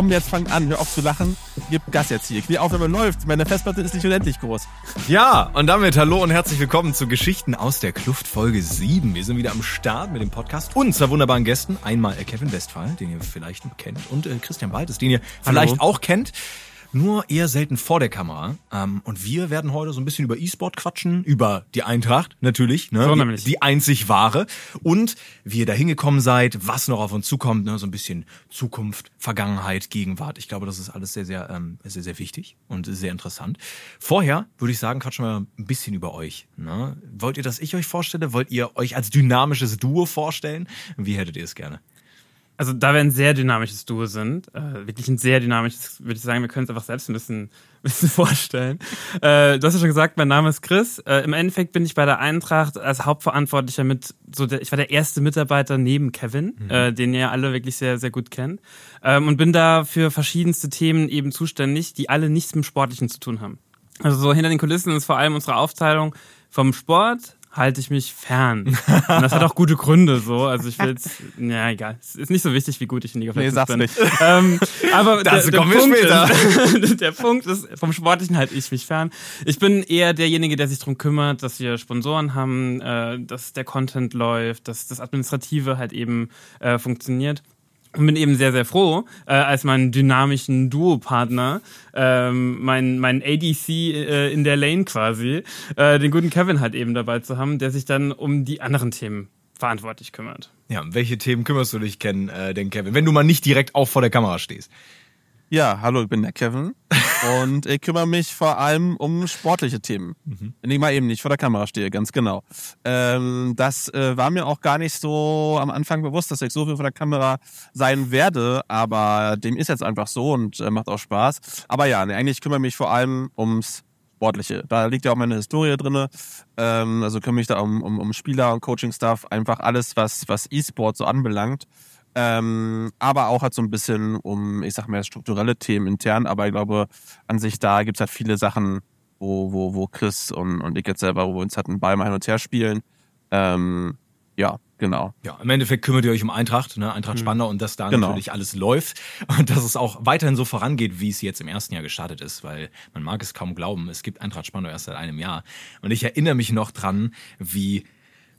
komm, jetzt fang an, hör auf zu lachen, gib Gas jetzt hier. Die Aufnahme läuft, meine Festplatte ist nicht unendlich groß. Ja, und damit hallo und herzlich willkommen zu Geschichten aus der Kluft Folge 7. Wir sind wieder am Start mit dem Podcast und zwei wunderbaren Gästen. Einmal Kevin Westphal, den ihr vielleicht kennt, und äh, Christian Waltes, den ihr vielleicht hallo. auch kennt nur eher selten vor der Kamera. Ähm, und wir werden heute so ein bisschen über E-Sport quatschen, über die Eintracht natürlich, ne? So nämlich. die einzig wahre. Und wie ihr da hingekommen seid, was noch auf uns zukommt, ne? so ein bisschen Zukunft, Vergangenheit, Gegenwart. Ich glaube, das ist alles sehr, sehr, ähm, sehr, sehr wichtig und sehr interessant. Vorher würde ich sagen, quatschen wir ein bisschen über euch. Ne? Wollt ihr, dass ich euch vorstelle? Wollt ihr euch als dynamisches Duo vorstellen? Wie hättet ihr es gerne? Also da wir ein sehr dynamisches Duo sind, äh, wirklich ein sehr dynamisches, würde ich sagen, wir können es einfach selbst ein bisschen, ein bisschen vorstellen. Äh, du hast ja schon gesagt, mein Name ist Chris. Äh, Im Endeffekt bin ich bei der Eintracht als Hauptverantwortlicher mit, so der, ich war der erste Mitarbeiter neben Kevin, mhm. äh, den ihr alle wirklich sehr, sehr gut kennt. Ähm, und bin da für verschiedenste Themen eben zuständig, die alle nichts mit dem Sportlichen zu tun haben. Also so hinter den Kulissen ist vor allem unsere Aufteilung vom Sport, halte ich mich fern. Und das hat auch gute Gründe so. Also ich will jetzt, ja egal. Es ist nicht so wichtig, wie gut ich in League of Legends nee, sag's bin. Nicht. Ähm, aber der, der, Punkt ist, der Punkt ist, vom Sportlichen halte ich mich fern. Ich bin eher derjenige, der sich darum kümmert, dass wir Sponsoren haben, äh, dass der Content läuft, dass das Administrative halt eben äh, funktioniert. Und bin eben sehr, sehr froh, äh, als meinen dynamischen Duopartner, ähm, mein, mein ADC äh, in der Lane quasi, äh, den guten Kevin halt eben dabei zu haben, der sich dann um die anderen Themen verantwortlich kümmert. Ja, um welche Themen kümmerst du dich, Ken, äh, denn Kevin, wenn du mal nicht direkt auch vor der Kamera stehst? Ja, hallo, ich bin der Kevin und ich kümmere mich vor allem um sportliche Themen. Mhm. Wenn ich mal eben nicht vor der Kamera stehe, ganz genau. Ähm, das äh, war mir auch gar nicht so am Anfang bewusst, dass ich so viel vor der Kamera sein werde, aber dem ist jetzt einfach so und äh, macht auch Spaß. Aber ja, nee, eigentlich kümmere ich mich vor allem ums Sportliche. Da liegt ja auch meine Historie drinne. Ähm, also kümmere mich da um, um, um Spieler und Coaching-Stuff, einfach alles, was, was E-Sport so anbelangt. Ähm, aber auch halt so ein bisschen um, ich sag mal, strukturelle Themen intern. Aber ich glaube, an sich da gibt's halt viele Sachen, wo, wo, wo Chris und, und ich jetzt selber, wo wir uns halt einen Ball mal hin und her spielen. Ähm, ja, genau. Ja, im Endeffekt kümmert ihr euch um Eintracht, ne? Eintracht mhm. Spandau und dass da genau. natürlich alles läuft und dass es auch weiterhin so vorangeht, wie es jetzt im ersten Jahr gestartet ist, weil man mag es kaum glauben, es gibt Eintracht Spandau erst seit einem Jahr. Und ich erinnere mich noch dran, wie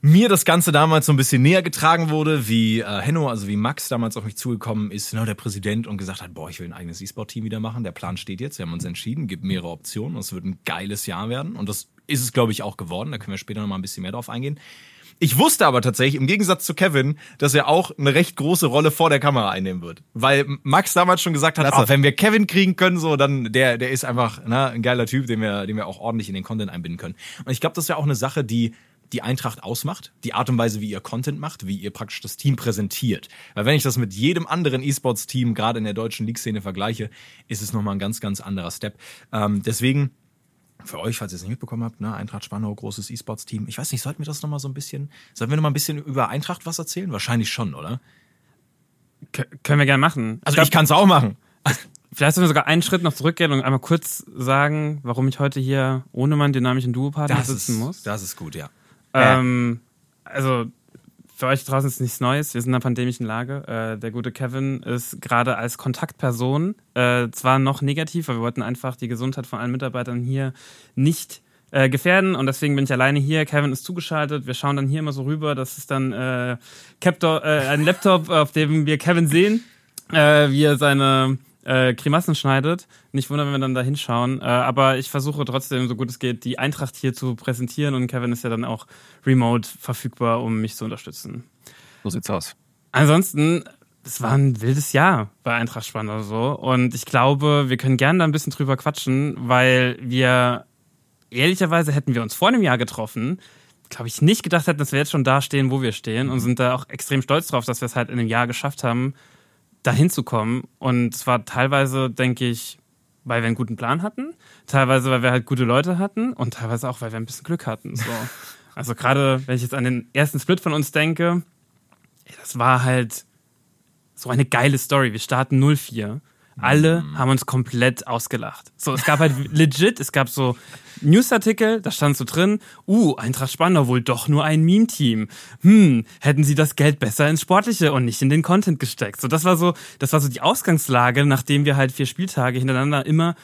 mir das Ganze damals so ein bisschen näher getragen wurde, wie äh, Henno, also wie Max damals auf mich zugekommen ist, ne, der Präsident und gesagt hat, boah, ich will ein eigenes E-Sport-Team wieder machen. Der Plan steht jetzt, wir haben uns entschieden, gibt mehrere Optionen und es wird ein geiles Jahr werden. Und das ist es, glaube ich, auch geworden. Da können wir später noch mal ein bisschen mehr drauf eingehen. Ich wusste aber tatsächlich, im Gegensatz zu Kevin, dass er auch eine recht große Rolle vor der Kamera einnehmen wird. Weil Max damals schon gesagt hat, oh, wenn wir Kevin kriegen können, so, dann der, der ist einfach ne, ein geiler Typ, den wir, den wir auch ordentlich in den Content einbinden können. Und ich glaube, das ist ja auch eine Sache, die die Eintracht ausmacht, die Art und Weise, wie ihr Content macht, wie ihr praktisch das Team präsentiert. Weil wenn ich das mit jedem anderen E-Sports-Team, gerade in der deutschen League-Szene vergleiche, ist es nochmal ein ganz, ganz anderer Step. Ähm, deswegen, für euch, falls ihr es nicht mitbekommen habt, ne, Eintracht Spannau, großes E-Sports-Team. Ich weiß nicht, sollten wir das nochmal so ein bisschen, sollten wir nochmal ein bisschen über Eintracht was erzählen? Wahrscheinlich schon, oder? K können wir gerne machen. Also ich, ich kann es auch machen. Vielleicht sollen wir sogar einen Schritt noch zurückgehen und einmal kurz sagen, warum ich heute hier ohne meinen dynamischen Duopartner sitzen muss. Das ist gut, ja. Ähm, also für euch draußen ist nichts Neues. Wir sind in einer pandemischen Lage. Äh, der gute Kevin ist gerade als Kontaktperson äh, zwar noch negativ, aber wir wollten einfach die Gesundheit von allen Mitarbeitern hier nicht äh, gefährden und deswegen bin ich alleine hier. Kevin ist zugeschaltet. Wir schauen dann hier immer so rüber. Das ist dann äh, äh, ein Laptop, auf dem wir Kevin sehen, äh, wie er seine äh, Grimassen schneidet. Nicht wundern, wenn wir dann da hinschauen. Äh, aber ich versuche trotzdem, so gut es geht, die Eintracht hier zu präsentieren und Kevin ist ja dann auch remote verfügbar, um mich zu unterstützen. So sieht's aus. Ansonsten, es war ein wildes Jahr bei Eintracht Spandau so. Und ich glaube, wir können gerne da ein bisschen drüber quatschen, weil wir ehrlicherweise hätten wir uns vor einem Jahr getroffen, glaube ich, nicht gedacht hätten, dass wir jetzt schon da stehen, wo wir stehen und sind da auch extrem stolz drauf, dass wir es halt in einem Jahr geschafft haben, dahin zu kommen. Und zwar teilweise, denke ich, weil wir einen guten Plan hatten, teilweise, weil wir halt gute Leute hatten und teilweise auch, weil wir ein bisschen Glück hatten. So. Also gerade, wenn ich jetzt an den ersten Split von uns denke, das war halt so eine geile Story. Wir starten 0-4. Alle mhm. haben uns komplett ausgelacht. So, es gab halt legit, es gab so Newsartikel, da stand so drin, uh, Eintracht Spandau wohl doch nur ein Meme-Team. Hm, hätten sie das Geld besser ins Sportliche und nicht in den Content gesteckt. So, das war so, das war so die Ausgangslage, nachdem wir halt vier Spieltage hintereinander immer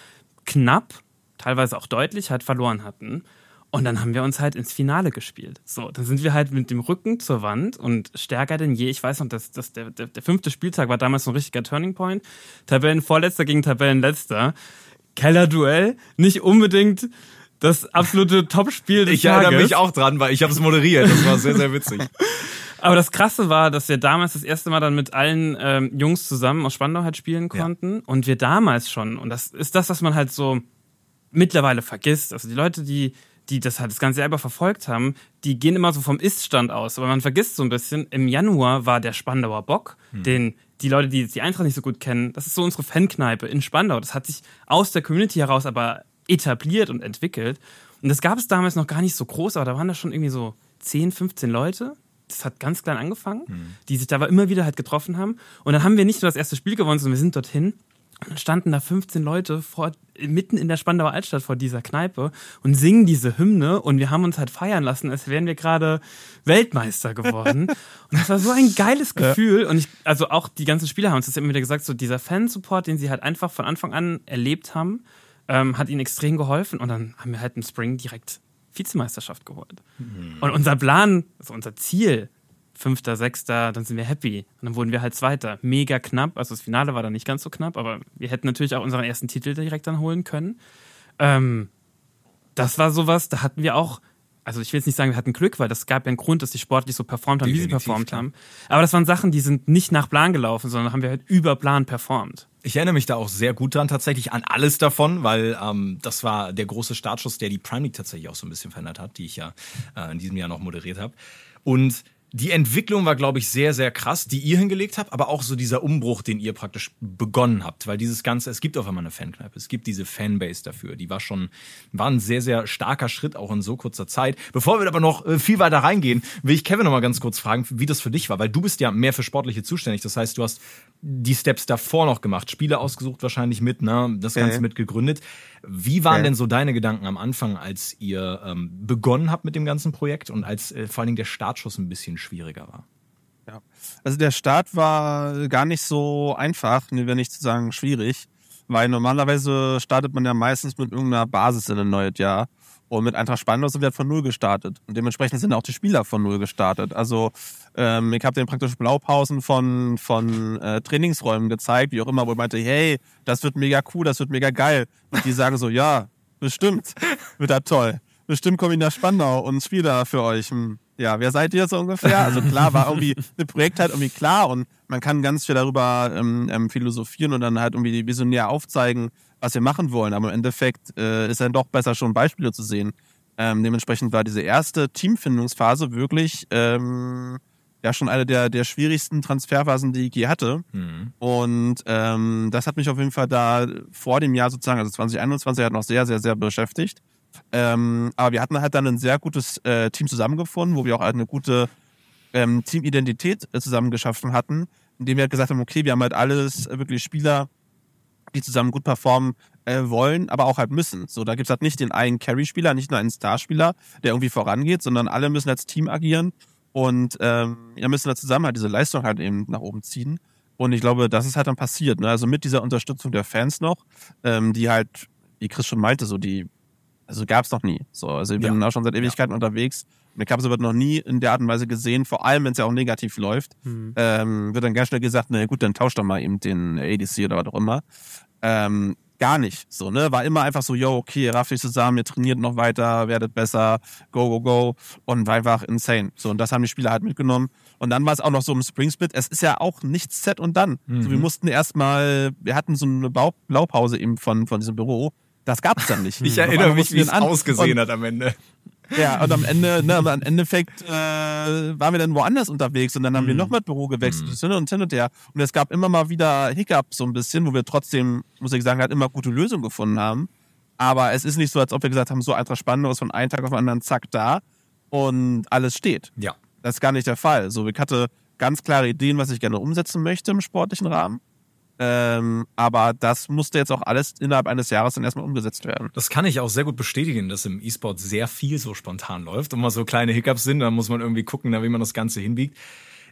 knapp, teilweise auch deutlich halt verloren hatten. Und dann haben wir uns halt ins Finale gespielt. So, dann sind wir halt mit dem Rücken zur Wand und stärker denn je. Ich weiß noch, dass, dass der, der, der fünfte Spieltag war damals so ein richtiger Turning Point. Tabellenvorletzter gegen Tabellenletzter. Keller-Duell, nicht unbedingt das absolute Topspiel des Ich erinnere mich auch dran, weil ich habe es moderiert. Das war sehr, sehr witzig. Aber das Krasse war, dass wir damals das erste Mal dann mit allen ähm, Jungs zusammen aus Spandau halt spielen konnten. Ja. Und wir damals schon, und das ist das, was man halt so mittlerweile vergisst. Also die Leute, die die das halt das Ganze selber verfolgt haben, die gehen immer so vom Ist-Stand aus. Aber man vergisst so ein bisschen, im Januar war der Spandauer Bock, hm. den die Leute, die die Eintracht nicht so gut kennen, das ist so unsere Fankneipe in Spandau. Das hat sich aus der Community heraus aber etabliert und entwickelt. Und das gab es damals noch gar nicht so groß, aber da waren da schon irgendwie so 10, 15 Leute. Das hat ganz klein angefangen, hm. die sich da aber immer wieder halt getroffen haben. Und dann haben wir nicht nur das erste Spiel gewonnen, sondern wir sind dorthin standen da 15 Leute vor, mitten in der Spandauer Altstadt vor dieser Kneipe und singen diese Hymne und wir haben uns halt feiern lassen, als wären wir gerade Weltmeister geworden. und das war so ein geiles Gefühl. Ja. Und ich, also auch die ganzen Spieler haben uns das immer wieder gesagt, so dieser Fansupport, den sie halt einfach von Anfang an erlebt haben, ähm, hat ihnen extrem geholfen. Und dann haben wir halt im Spring direkt Vizemeisterschaft geholt. Mhm. Und unser Plan, also unser Ziel, Fünfter, Sechster, dann sind wir happy. Und dann wurden wir halt Zweiter. Mega knapp. Also das Finale war dann nicht ganz so knapp, aber wir hätten natürlich auch unseren ersten Titel direkt dann holen können. Ähm, das war sowas, da hatten wir auch, also ich will jetzt nicht sagen, wir hatten Glück, weil das gab ja einen Grund, dass die sportlich so performt haben, Definitiv, wie sie performt klar. haben. Aber das waren Sachen, die sind nicht nach Plan gelaufen, sondern haben wir halt über Plan performt. Ich erinnere mich da auch sehr gut dran, tatsächlich an alles davon, weil ähm, das war der große Startschuss, der die Prime League tatsächlich auch so ein bisschen verändert hat, die ich ja äh, in diesem Jahr noch moderiert habe. Und die Entwicklung war, glaube ich, sehr, sehr krass, die ihr hingelegt habt, aber auch so dieser Umbruch, den ihr praktisch begonnen habt, weil dieses Ganze, es gibt auf einmal eine Fankneipe, es gibt diese Fanbase dafür, die war schon, war ein sehr, sehr starker Schritt auch in so kurzer Zeit. Bevor wir aber noch äh, viel weiter reingehen, will ich Kevin noch mal ganz kurz fragen, wie das für dich war, weil du bist ja mehr für Sportliche zuständig, das heißt, du hast die Steps davor noch gemacht, Spiele ausgesucht wahrscheinlich mit, ne, das Ganze ja. mit gegründet. Wie waren ja. denn so deine Gedanken am Anfang, als ihr ähm, begonnen habt mit dem ganzen Projekt und als äh, vor allen Dingen der Startschuss ein bisschen schwieriger war? Ja, also der Start war gar nicht so einfach, wenn nicht zu sagen schwierig, weil normalerweise startet man ja meistens mit irgendeiner Basis in ein neues Jahr. Und mit Eintracht Spandau sind wir von Null gestartet. Und dementsprechend sind auch die Spieler von Null gestartet. Also ähm, ich habe denen praktisch Blaupausen von, von äh, Trainingsräumen gezeigt, wie auch immer, wo ich meinte, hey, das wird mega cool, das wird mega geil. Und die sagen so, ja, bestimmt, wird das toll. Bestimmt komme ich nach Spandau und spiele da für euch. Hm. Ja, wer seid ihr so ungefähr? Also klar, war irgendwie ein Projekt halt irgendwie klar und man kann ganz viel darüber ähm, ähm, philosophieren und dann halt irgendwie visionär aufzeigen, was wir machen wollen. Aber im Endeffekt äh, ist dann doch besser, schon Beispiele zu sehen. Ähm, dementsprechend war diese erste Teamfindungsphase wirklich ähm, ja schon eine der, der schwierigsten Transferphasen, die ich je hatte. Mhm. Und ähm, das hat mich auf jeden Fall da vor dem Jahr sozusagen, also 2021, hat noch sehr, sehr, sehr beschäftigt. Ähm, aber wir hatten halt dann ein sehr gutes äh, Team zusammengefunden, wo wir auch halt eine gute ähm, Teamidentität äh, zusammen geschaffen hatten, indem wir halt gesagt haben, okay, wir haben halt alles äh, wirklich Spieler, die zusammen gut performen äh, wollen, aber auch halt müssen. So, da gibt's halt nicht den einen Carry-Spieler, nicht nur einen Starspieler, der irgendwie vorangeht, sondern alle müssen als Team agieren und ähm, wir müssen da zusammen halt diese Leistung halt eben nach oben ziehen. Und ich glaube, das ist halt dann passiert. Ne? Also mit dieser Unterstützung der Fans noch, ähm, die halt, wie Chris schon meinte, so die, also gab's noch nie. So, also ich bin ja. auch schon seit Ewigkeiten ja. unterwegs. Und ich habe sowas noch nie in der Art und Weise gesehen, vor allem wenn es ja auch negativ läuft. Mhm. Ähm, wird dann ganz schnell gesagt, na gut, dann tauscht doch mal eben den ADC oder was auch immer. Ähm, gar nicht. So, ne? War immer einfach so, yo, okay, rafft euch zusammen, ihr trainiert noch weiter, werdet besser, go, go, go. Und war einfach insane. So, und das haben die Spieler halt mitgenommen. Und dann war es auch noch so im Spring Split. Es ist ja auch nichts set und dann. Mhm. So, wir mussten erstmal, wir hatten so eine Blau Blaupause eben von, von diesem Büro. Das gab's dann nicht. Ich erinnere mich, wie es ausgesehen hat am Ende. Ja, und am Ende, ne, aber im Endeffekt äh, waren wir dann woanders unterwegs und dann haben mhm. wir nochmal Büro gewechselt mhm. und hin und her. Und es gab immer mal wieder Hiccups so ein bisschen, wo wir trotzdem, muss ich sagen, halt immer gute Lösungen gefunden haben. Aber es ist nicht so, als ob wir gesagt haben, so Eintracht Spannend ist von einem Tag auf den anderen zack da und alles steht. Ja. Das ist gar nicht der Fall. So, ich hatte ganz klare Ideen, was ich gerne umsetzen möchte im sportlichen Rahmen. Ähm, aber das musste jetzt auch alles innerhalb eines Jahres dann erstmal umgesetzt werden. Das kann ich auch sehr gut bestätigen, dass im E-Sport sehr viel so spontan läuft und mal so kleine Hiccups sind, dann muss man irgendwie gucken, wie man das Ganze hinbiegt.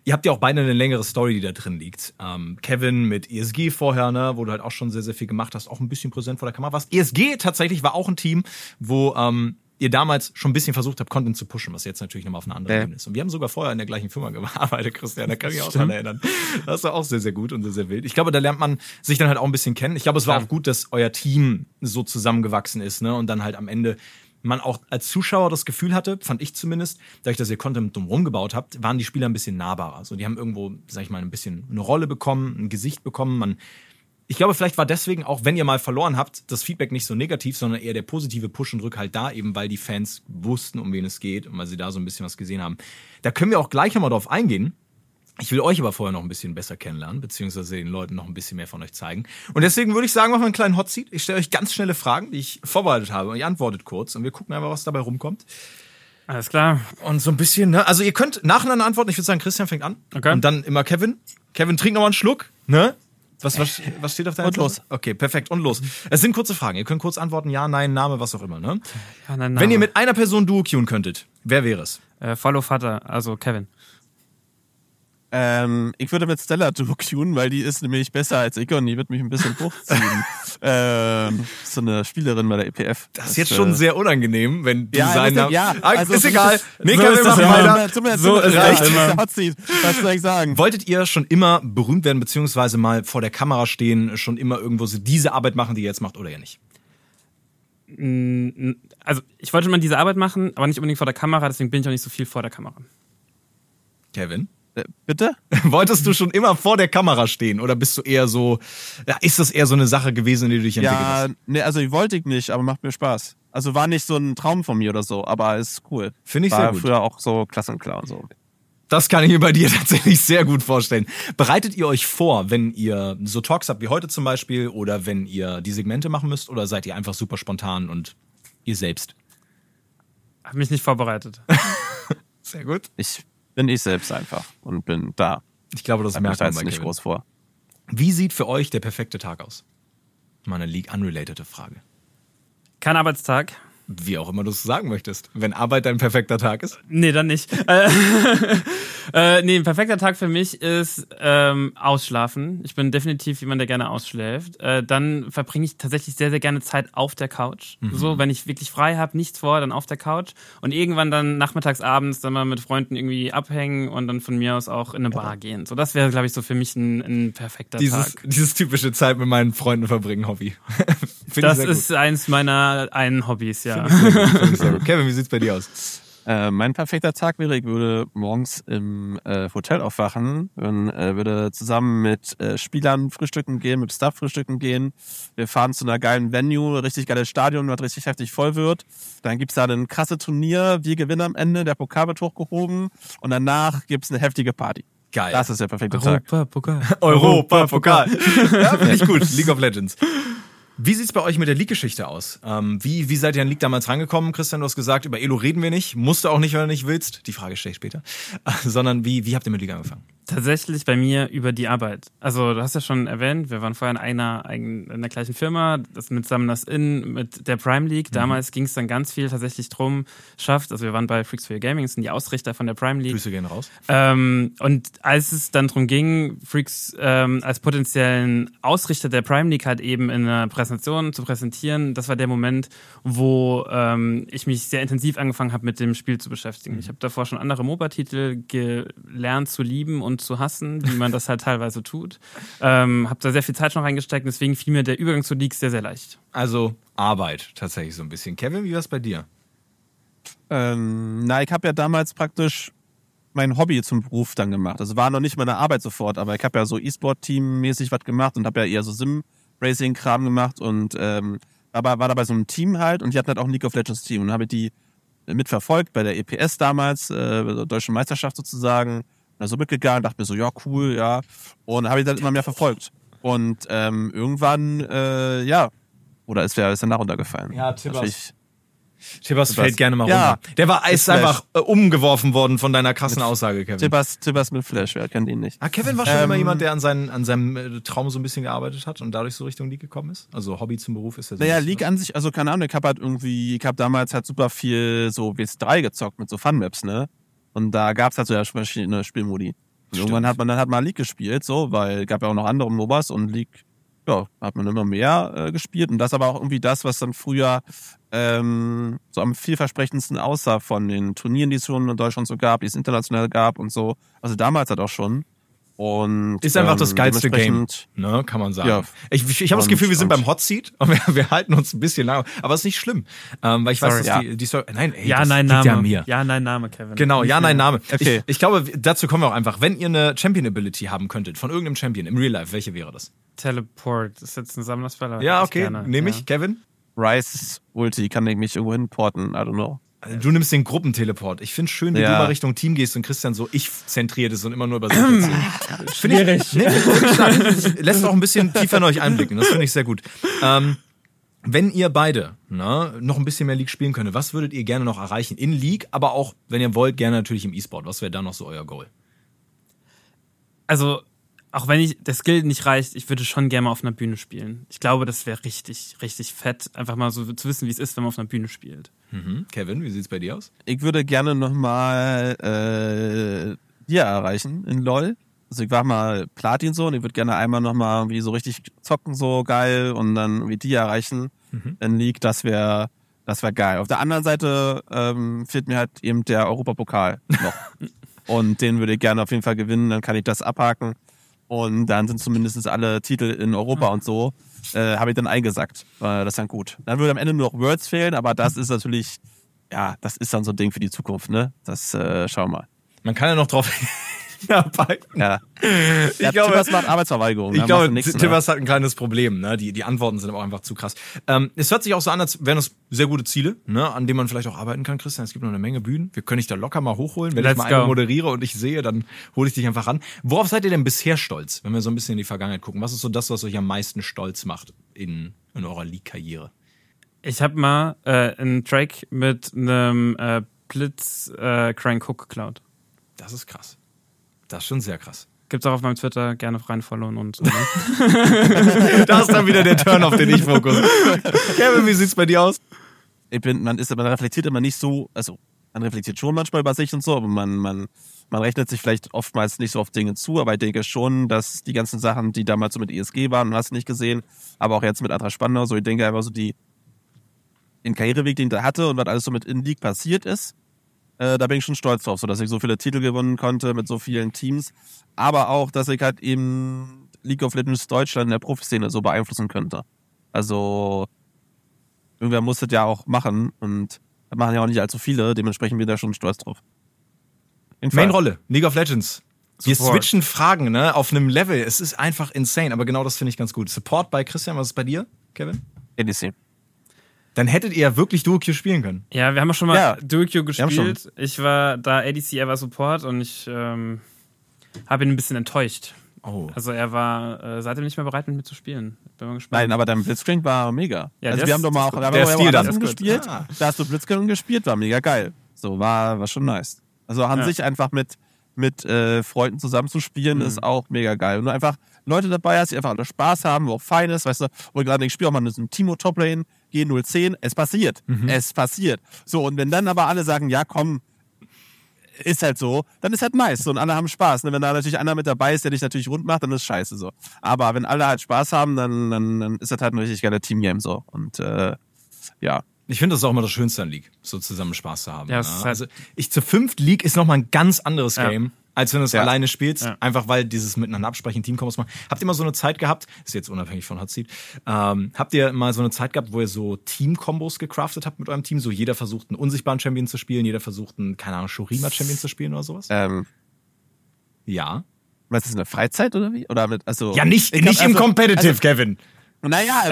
Ihr habt ja auch beide eine längere Story, die da drin liegt. Ähm, Kevin mit ESG vorher, ne, wo du halt auch schon sehr, sehr viel gemacht hast, auch ein bisschen präsent vor der Kamera warst. ESG tatsächlich war auch ein Team, wo ähm, ihr damals schon ein bisschen versucht habt, Content zu pushen, was jetzt natürlich nochmal auf einer anderen äh. Ebene ist. Und wir haben sogar vorher in der gleichen Firma gearbeitet, Christian, da kann ich auch dran erinnern. Das war auch sehr, sehr gut und sehr, sehr wild. Ich glaube, da lernt man sich dann halt auch ein bisschen kennen. Ich glaube, es war ja. auch gut, dass euer Team so zusammengewachsen ist, ne? Und dann halt am Ende man auch als Zuschauer das Gefühl hatte, fand ich zumindest, dadurch, dass ihr Content drumherum gebaut habt, waren die Spieler ein bisschen nahbarer. Also die haben irgendwo, sag ich mal, ein bisschen eine Rolle bekommen, ein Gesicht bekommen. Man ich glaube, vielleicht war deswegen auch, wenn ihr mal verloren habt, das Feedback nicht so negativ, sondern eher der positive Push und Rückhalt da, eben weil die Fans wussten, um wen es geht und weil sie da so ein bisschen was gesehen haben. Da können wir auch gleich nochmal drauf eingehen. Ich will euch aber vorher noch ein bisschen besser kennenlernen, beziehungsweise den Leuten noch ein bisschen mehr von euch zeigen. Und deswegen würde ich sagen, machen wir einen kleinen Hot Seat. Ich stelle euch ganz schnelle Fragen, die ich vorbereitet habe und ihr antwortet kurz und wir gucken einfach, was dabei rumkommt. Alles klar. Und so ein bisschen, ne? Also ihr könnt nacheinander antworten. Ich würde sagen, Christian fängt an. Okay. Und dann immer Kevin. Kevin, trink noch mal einen Schluck, ne? Was, was, was steht auf deiner Und los. Okay, perfekt. Und los. Es sind kurze Fragen. Ihr könnt kurz antworten, ja, nein, Name, was auch immer. Ne? Ja, nein, Name. Wenn ihr mit einer Person duo könntet, wer wäre es? Äh, Follow Vater, also Kevin. Ähm, ich würde mit Stella queuen, weil die ist nämlich besser als ich und die wird mich ein bisschen hochziehen. ähm, so eine Spielerin bei der EPF. Das ist jetzt schon äh, sehr unangenehm, wenn du ja, seinen Namen... Ja, ah, also ist egal. Nee, so können wir machen weiter. Mir so ist recht. Was soll ich sagen? Wolltet ihr schon immer berühmt werden, beziehungsweise mal vor der Kamera stehen, schon immer irgendwo so diese Arbeit machen, die ihr jetzt macht, oder ja nicht? Also, ich wollte mal diese Arbeit machen, aber nicht unbedingt vor der Kamera, deswegen bin ich auch nicht so viel vor der Kamera. Kevin? Äh, bitte? Wolltest du schon immer vor der Kamera stehen oder bist du eher so, ja, ist das eher so eine Sache gewesen, in die du dich entwickelt ja, hast? Ja, nee, also ich wollte ich nicht, aber macht mir Spaß. Also war nicht so ein Traum von mir oder so, aber ist cool. Finde ich war sehr gut. früher auch so Klassenklar und so. Das kann ich mir bei dir tatsächlich sehr gut vorstellen. Bereitet ihr euch vor, wenn ihr so Talks habt wie heute zum Beispiel oder wenn ihr die Segmente machen müsst oder seid ihr einfach super spontan und ihr selbst? Hab mich nicht vorbereitet. sehr gut. Ich bin ich selbst einfach und bin da. Ich glaube, das merkt man jetzt nicht groß vor. Wie sieht für euch der perfekte Tag aus? Mal eine League unrelated Frage. Kein Arbeitstag. Wie auch immer du es sagen möchtest. Wenn Arbeit dein perfekter Tag ist? Nee, dann nicht. Äh, äh, nee, ein perfekter Tag für mich ist ähm, Ausschlafen. Ich bin definitiv jemand, der gerne ausschläft. Äh, dann verbringe ich tatsächlich sehr, sehr gerne Zeit auf der Couch. Mhm. So, wenn ich wirklich frei habe, nichts vor, dann auf der Couch. Und irgendwann dann nachmittags, abends dann mal mit Freunden irgendwie abhängen und dann von mir aus auch in eine Bar gehen. So, das wäre, glaube ich, so für mich ein, ein perfekter dieses, Tag. Dieses typische Zeit mit meinen Freunden verbringen Hobby. das ist eins meiner einen Hobbys, ja. Kevin, wie sieht's bei dir aus? Äh, mein perfekter Tag wäre, ich würde morgens im äh, Hotel aufwachen und äh, würde zusammen mit äh, Spielern frühstücken gehen, mit Staff frühstücken gehen. Wir fahren zu einer geilen Venue, richtig geiles Stadion, was richtig heftig voll wird. Dann gibt's da ein krasse Turnier, wir gewinnen am Ende, der Pokal wird hochgehoben und danach gibt's eine heftige Party. Geil. Das ist der perfekte Europa, Tag. Pokal. Europa, Pokal. ja, finde ich gut. League of Legends. Wie sieht's bei euch mit der League-Geschichte aus? Ähm, wie, wie seid ihr an League damals rangekommen? Christian, du hast gesagt, über Elo reden wir nicht. Musst du auch nicht, wenn du nicht willst. Die Frage stelle ich später. Sondern wie, wie habt ihr mit League angefangen? Tatsächlich bei mir über die Arbeit. Also du hast ja schon erwähnt, wir waren vorher in einer, in der gleichen Firma, das mit Summoners In, mit der Prime League. Mhm. Damals mhm. ging es dann ganz viel tatsächlich drum, schafft, also wir waren bei Freaks for Your Gaming, das sind die Ausrichter von der Prime League. Grüße gehen raus. Ähm, und als es dann drum ging, Freaks ähm, als potenziellen Ausrichter der Prime League halt eben in einer Präsentation zu präsentieren, das war der Moment, wo ähm, ich mich sehr intensiv angefangen habe, mit dem Spiel zu beschäftigen. Mhm. Ich habe davor schon andere MOBA-Titel gelernt zu lieben und zu hassen, wie man das halt teilweise tut. Ähm, habe da sehr viel Zeit schon reingesteckt, deswegen fiel mir der Übergang zu Leaks sehr, sehr leicht. Also Arbeit tatsächlich so ein bisschen. Kevin, wie war es bei dir? Ähm, na, ich habe ja damals praktisch mein Hobby zum Beruf dann gemacht. Also war noch nicht meine Arbeit sofort, aber ich habe ja so E-Sport-Team-mäßig was gemacht und habe ja eher so Sim-Racing-Kram gemacht und ähm, aber war da bei so einem Team halt und die hatten halt auch ein League of Legends Team und habe die mitverfolgt bei der EPS damals, äh, Deutsche Meisterschaft sozusagen da so mitgegangen, dachte mir so, ja, cool, ja. Und habe ich dann immer mehr verfolgt. Und ähm, irgendwann, äh, ja, oder ist, wär, ist er nach runtergefallen. Ja, Tibbers. Tibbers fällt gerne mal ja, runter. Der war ist einfach äh, umgeworfen worden von deiner krassen mit, Aussage, Kevin. Tibbers, Tibbers mit Flash, wer kennt ihn nicht. Ah, Kevin war schon ähm, immer jemand, der an, seinen, an seinem äh, Traum so ein bisschen gearbeitet hat und dadurch so Richtung League gekommen ist? Also Hobby zum Beruf ist ja so. Naja, League an sich, also keine Ahnung, ich habe halt irgendwie, ich habe damals halt super viel so WS3 gezockt mit so Fun-Maps, ne? Und da gab's halt so ja verschiedene Spielmodi. Und irgendwann hat man dann halt mal League gespielt, so, weil gab ja auch noch andere MOBAs und League ja, hat man immer mehr äh, gespielt. Und das aber auch irgendwie das, was dann früher ähm, so am vielversprechendsten aussah von den Turnieren, die es schon in Deutschland so gab, die es international gab und so. Also damals halt auch schon. Und, ist einfach ähm, das geilste Game, ne, kann man sagen. Ja, ich ich, ich habe das Gefühl, wir sind beim Hot Seat und wir, wir halten uns ein bisschen lang, aber es ist nicht schlimm, ähm, weil ich Sorry, weiß, dass ja. die, die Story, nein, ey, ja, das nein, Name. Ja, mir. ja, nein, Name, Kevin. Genau, ja, nein, Name. Okay. Ich, ich glaube, dazu kommen wir auch einfach. Wenn ihr eine Champion Ability haben könntet von irgendeinem Champion im Real Life, welche wäre das? Teleport, das ist jetzt ein Sammlerspieler. Ja, okay, nehme ich, Kevin. Rice Ulti, kann ich mich irgendwo hinporten, I don't know. Also, du nimmst den Gruppenteleport. Ich finde schön, wie ja. du mal Richtung Team gehst und Christian so ich-zentriert ist und immer nur über sich Schwierig. Ich, nee, find lässt auch ein bisschen tiefer in euch einblicken. Das finde ich sehr gut. Ähm, wenn ihr beide na, ne, noch ein bisschen mehr League spielen könntet, was würdet ihr gerne noch erreichen? In League, aber auch, wenn ihr wollt, gerne natürlich im E-Sport. Was wäre da noch so euer Goal? Also, auch wenn ich der Skill nicht reicht, ich würde schon gerne mal auf einer Bühne spielen. Ich glaube, das wäre richtig, richtig fett, einfach mal so zu wissen, wie es ist, wenn man auf einer Bühne spielt. Mhm. Kevin, wie sieht's bei dir aus? Ich würde gerne nochmal äh, dir erreichen in LOL. Also ich war mal Platin so und ich würde gerne einmal nochmal irgendwie so richtig zocken, so geil und dann wie die erreichen mhm. in League, das wäre das wäre geil. Auf der anderen Seite ähm, fehlt mir halt eben der Europapokal noch. und den würde ich gerne auf jeden Fall gewinnen, dann kann ich das abhaken. Und dann sind zumindest alle Titel in Europa und so, äh, habe ich dann eingesackt. Äh, das ist dann gut. Dann würde am Ende nur noch Words fehlen, aber das ist natürlich, ja, das ist dann so ein Ding für die Zukunft, ne? Das äh, schauen wir mal. Man kann ja noch drauf Ja, ja. Ich ja, glaube, Tibbers macht Arbeitsverweigerung. Ich glaube, Tibbers hat ein kleines Problem. Ne? Die, die Antworten sind aber auch einfach zu krass. Ähm, es hört sich auch so an, als wären das sehr gute Ziele, ne? an denen man vielleicht auch arbeiten kann, Christian. Es gibt noch eine Menge Bühnen. Wir können dich da locker mal hochholen. Wenn Let's ich mal go. eine moderiere und ich sehe, dann hole ich dich einfach ran. Worauf seid ihr denn bisher stolz, wenn wir so ein bisschen in die Vergangenheit gucken? Was ist so das, was euch am meisten stolz macht in, in eurer League-Karriere? Ich habe mal äh, einen Track mit einem äh, Blitz äh, Crank Hook geklaut. Das ist krass. Das ist schon sehr krass. Gibt's auch auf meinem Twitter, gerne reinfollowen und so. Ne? da ist dann wieder der Turn, auf den ich fokus. Kevin, wie sieht's bei dir aus? Ich bin, man ist, man reflektiert immer nicht so, also man reflektiert schon manchmal über sich und so, aber man, man, man rechnet sich vielleicht oftmals nicht so oft Dinge zu, aber ich denke schon, dass die ganzen Sachen, die damals so mit ESG waren, hast du nicht gesehen, aber auch jetzt mit Adra Spandau, so ich denke einfach so die, den Karriereweg, den da hatte und was alles so mit in League passiert ist, äh, da bin ich schon stolz drauf, so dass ich so viele Titel gewonnen konnte mit so vielen Teams. Aber auch, dass ich halt eben League of Legends Deutschland in der Profiszene so beeinflussen könnte. Also, irgendwer muss das ja auch machen und das machen ja auch nicht allzu viele, dementsprechend bin ich da schon stolz drauf. Main-Rolle, League of Legends. Wir switchen Fragen, ne, auf einem Level. Es ist einfach insane, aber genau das finde ich ganz gut. Support bei Christian, was ist bei dir, Kevin? ADC dann hättet ihr ja wirklich Duo Q spielen können. Ja, wir haben auch schon mal ja, Duo Q gespielt. Ich war da ADC, er war Support und ich ähm, habe ihn ein bisschen enttäuscht. Oh. Also er war äh, seitdem nicht mehr bereit mit mir zu spielen. Bin mal gespannt. Nein, aber dein Blitzcrank war mega. Ja, also wir haben doch mal auch wir haben der Stil dann. gespielt. Ah. Da hast du Blitzcrank gespielt, war mega geil. So war war schon nice. Also an ja. sich einfach mit mit äh, Freunden zusammenzuspielen mhm. ist auch mega geil. Und du einfach Leute dabei hast, die einfach alle Spaß haben, wo auch fein ist, weißt du, wo gerade ich spiele auch mal mit einem Timo Toplane, G010, es passiert. Mhm. Es passiert. So, und wenn dann aber alle sagen, ja komm, ist halt so, dann ist halt nice so, und alle haben Spaß. Und wenn da natürlich einer mit dabei ist, der dich natürlich rund macht, dann ist scheiße so. Aber wenn alle halt Spaß haben, dann, dann, dann ist das halt ein richtig geiler Teamgame so. Und äh, ja, ich finde das ist auch immer das Schönste an League, so zusammen Spaß zu haben. Ja, ne? halt also ich zu fünft League ist nochmal ein ganz anderes ja. Game als wenn du es ja. alleine spielst. Ja. Einfach weil dieses miteinander absprechen, Teamkombos machen. Habt ihr mal so eine Zeit gehabt, ist jetzt unabhängig von Hot Seat, ähm, habt ihr mal so eine Zeit gehabt, wo ihr so Team-Kombos gecraftet habt mit eurem Team? So jeder versucht einen unsichtbaren Champion zu spielen, jeder versucht einen, keine Ahnung, Shurima-Champion zu spielen oder sowas? Ähm. Ja. Was ist das, eine Freizeit oder wie? Oder mit, also. Ja, nicht, nicht also, im Competitive, also, Kevin. Naja,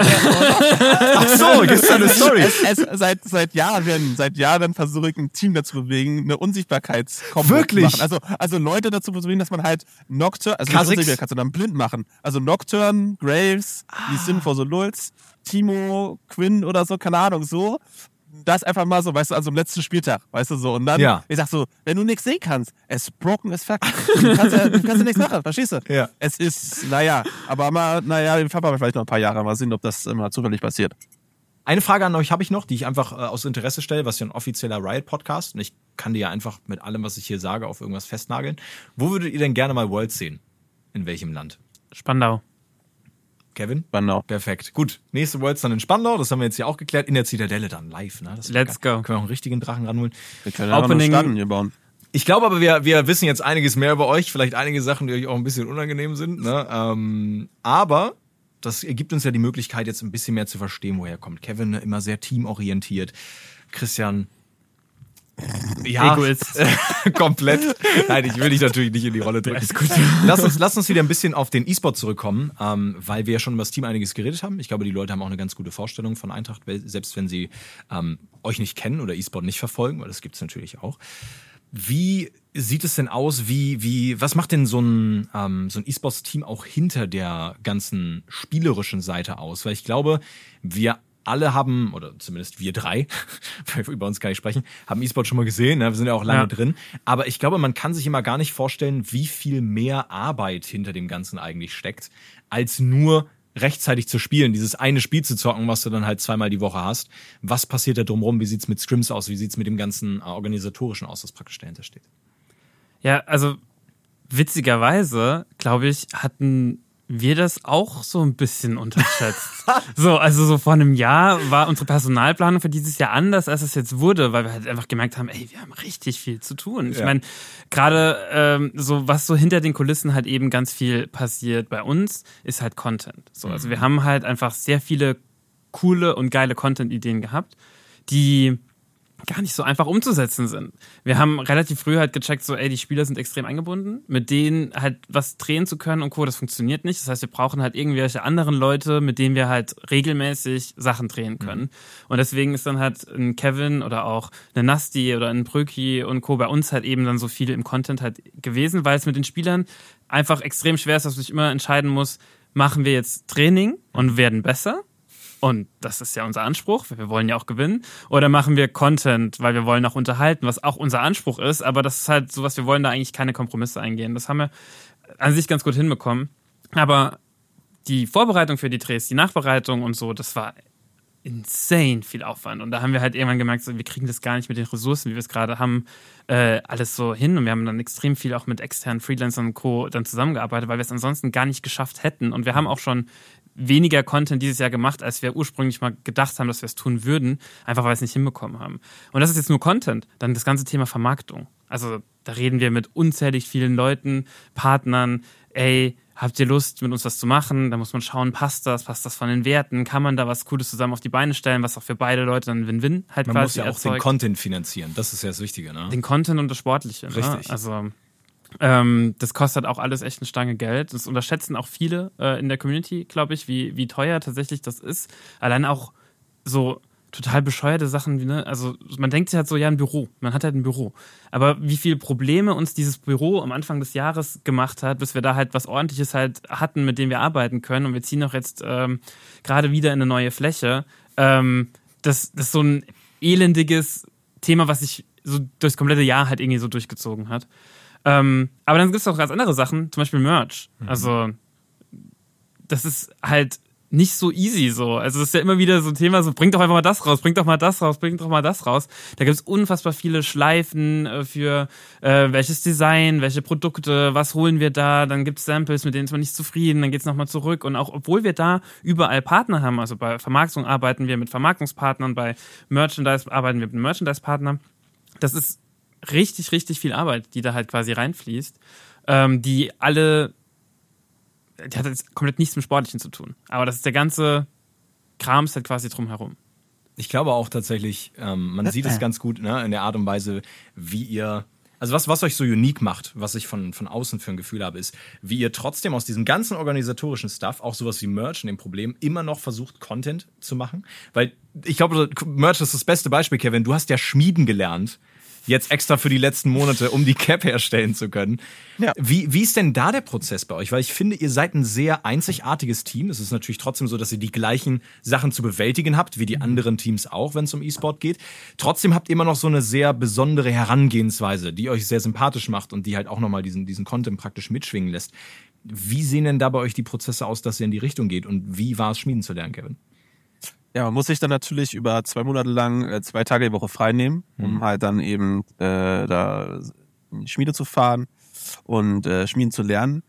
ach so, gibt's da eine Story? Es, es, seit, seit Jahren, seit Jahren versuche ich ein Team dazu bewegen, eine Unsichtbarkeitskombo Wirklich? zu machen. Also, also Leute dazu bewegen, dass man halt Nocturne, also nicht unsichtbar kannst du dann blind machen. Also Nocturne, Graves, ah. die sind vor so Lulz, Timo, Quinn oder so, keine Ahnung, so das einfach mal so, weißt du, an so einem letzten Spieltag, weißt du so. Und dann, ja. ich sag so, wenn du nichts sehen kannst, es ist broken as fuck. Du kannst ja, du kannst ja nichts machen, verstehst du? Ja. Es ist, naja, aber mal, naja, den Papa vielleicht noch ein paar Jahre mal sehen, ob das immer zufällig passiert. Eine Frage an euch habe ich noch, die ich einfach äh, aus Interesse stelle, was ja ein offizieller Riot-Podcast und ich kann dir ja einfach mit allem, was ich hier sage, auf irgendwas festnageln. Wo würdet ihr denn gerne mal Worlds sehen? In welchem Land? Spandau. Kevin? Spandau. Perfekt. Gut. Nächste Worlds dann in Spandau. Das haben wir jetzt hier auch geklärt. In der Zitadelle dann live. Ne? Let's go. Können wir auch einen richtigen Drachen ranholen. Wir können ja Opening. noch hier bauen. Ich glaube aber, wir, wir wissen jetzt einiges mehr über euch. Vielleicht einige Sachen, die euch auch ein bisschen unangenehm sind. Ne? Ähm, aber das gibt uns ja die Möglichkeit, jetzt ein bisschen mehr zu verstehen, woher kommt. Kevin immer sehr teamorientiert. Christian ja, Egoist. komplett. Nein, ich will dich natürlich nicht in die Rolle drücken. Lass uns, lass uns wieder ein bisschen auf den E-Sport zurückkommen, ähm, weil wir ja schon über das Team einiges geredet haben. Ich glaube, die Leute haben auch eine ganz gute Vorstellung von Eintracht, selbst wenn sie ähm, euch nicht kennen oder E-Sport nicht verfolgen, weil das gibt es natürlich auch. Wie sieht es denn aus? Wie, wie, was macht denn so ein, ähm, so ein E-Sports-Team auch hinter der ganzen spielerischen Seite aus? Weil ich glaube, wir alle haben, oder zumindest wir drei, über uns gar nicht sprechen, haben E-Sport schon mal gesehen, ne? wir sind ja auch lange ja. drin. Aber ich glaube, man kann sich immer gar nicht vorstellen, wie viel mehr Arbeit hinter dem Ganzen eigentlich steckt, als nur rechtzeitig zu spielen, dieses eine Spiel zu zocken, was du dann halt zweimal die Woche hast. Was passiert da drumherum? Wie sieht's mit Scrims aus? Wie sieht's mit dem ganzen äh, organisatorischen aus, was praktisch dahinter steht? Ja, also witzigerweise, glaube ich, hatten wir das auch so ein bisschen unterschätzt. so, also so vor einem Jahr war unsere Personalplanung für dieses Jahr anders, als es jetzt wurde, weil wir halt einfach gemerkt haben, ey, wir haben richtig viel zu tun. Ich ja. meine, gerade ähm, so, was so hinter den Kulissen halt eben ganz viel passiert bei uns, ist halt Content. So, also wir mhm. haben halt einfach sehr viele coole und geile Content-Ideen gehabt, die gar nicht so einfach umzusetzen sind. Wir haben relativ früh halt gecheckt, so, ey, die Spieler sind extrem eingebunden, mit denen halt was drehen zu können und Co., das funktioniert nicht. Das heißt, wir brauchen halt irgendwelche anderen Leute, mit denen wir halt regelmäßig Sachen drehen können. Mhm. Und deswegen ist dann halt ein Kevin oder auch eine Nasti oder ein Bröki und Co. bei uns halt eben dann so viel im Content halt gewesen, weil es mit den Spielern einfach extrem schwer ist, dass man sich immer entscheiden muss, machen wir jetzt Training und werden besser und das ist ja unser Anspruch, wir wollen ja auch gewinnen. Oder machen wir Content, weil wir wollen auch unterhalten, was auch unser Anspruch ist. Aber das ist halt so was, wir wollen da eigentlich keine Kompromisse eingehen. Das haben wir an sich ganz gut hinbekommen. Aber die Vorbereitung für die Drehs, die Nachbereitung und so, das war insane viel Aufwand. Und da haben wir halt irgendwann gemerkt, so, wir kriegen das gar nicht mit den Ressourcen, wie wir es gerade haben, äh, alles so hin. Und wir haben dann extrem viel auch mit externen Freelancern und Co. dann zusammengearbeitet, weil wir es ansonsten gar nicht geschafft hätten. Und wir haben auch schon weniger Content dieses Jahr gemacht, als wir ursprünglich mal gedacht haben, dass wir es tun würden, einfach weil wir es nicht hinbekommen haben. Und das ist jetzt nur Content, dann das ganze Thema Vermarktung. Also da reden wir mit unzählig vielen Leuten, Partnern, ey, habt ihr Lust, mit uns was zu machen? Da muss man schauen, passt das, passt das von den Werten, kann man da was Cooles zusammen auf die Beine stellen, was auch für beide Leute dann Win-Win halt man quasi Man muss ja auch den Content finanzieren, das ist ja das Wichtige, ne? Den Content und das Sportliche, ne? Richtig. Ne? Also ähm, das kostet auch alles echt eine Stange Geld. Das unterschätzen auch viele äh, in der Community, glaube ich, wie, wie teuer tatsächlich das ist. Allein auch so total bescheuerte Sachen, wie, ne? Also man denkt sich halt so, ja, ein Büro. Man hat halt ein Büro. Aber wie viele Probleme uns dieses Büro am Anfang des Jahres gemacht hat, bis wir da halt was ordentliches halt hatten, mit dem wir arbeiten können. Und wir ziehen auch jetzt ähm, gerade wieder in eine neue Fläche. Ähm, das, das ist so ein elendiges Thema, was sich so durchs komplette Jahr halt irgendwie so durchgezogen hat. Ähm, aber dann gibt es auch ganz andere Sachen, zum Beispiel Merch. Mhm. Also, das ist halt nicht so easy so. Also das ist ja immer wieder so ein Thema, so bringt doch einfach mal das raus, bringt doch mal das raus, bringt doch mal das raus. Da gibt es unfassbar viele Schleifen äh, für äh, welches Design, welche Produkte, was holen wir da, dann gibt es Samples, mit denen ist man nicht zufrieden, dann geht es nochmal zurück. Und auch obwohl wir da überall Partner haben, also bei Vermarktung arbeiten wir mit Vermarktungspartnern, bei Merchandise arbeiten wir mit Merchandise-Partnern, das ist richtig, richtig viel Arbeit, die da halt quasi reinfließt, ähm, die alle, die hat jetzt komplett nichts mit Sportlichen zu tun. Aber das ist der ganze Kram halt quasi drumherum. Ich glaube auch tatsächlich, ähm, man sieht es ganz gut ne, in der Art und Weise, wie ihr also was, was euch so unique macht, was ich von, von außen für ein Gefühl habe, ist, wie ihr trotzdem aus diesem ganzen organisatorischen Stuff, auch sowas wie Merch und dem Problem, immer noch versucht, Content zu machen. Weil ich glaube, Merch ist das beste Beispiel, Kevin. Du hast ja Schmieden gelernt Jetzt extra für die letzten Monate, um die Cap herstellen zu können. Ja. Wie, wie ist denn da der Prozess bei euch? Weil ich finde, ihr seid ein sehr einzigartiges Team. Es ist natürlich trotzdem so, dass ihr die gleichen Sachen zu bewältigen habt, wie die anderen Teams auch, wenn es um E-Sport geht. Trotzdem habt ihr immer noch so eine sehr besondere Herangehensweise, die euch sehr sympathisch macht und die halt auch nochmal diesen, diesen Content praktisch mitschwingen lässt. Wie sehen denn da bei euch die Prozesse aus, dass ihr in die Richtung geht? Und wie war es, Schmieden zu lernen, Kevin? Ja, man muss sich dann natürlich über zwei Monate lang äh, zwei Tage die Woche frei nehmen, um mhm. halt dann eben äh, da in die Schmiede zu fahren und äh, Schmieden zu lernen.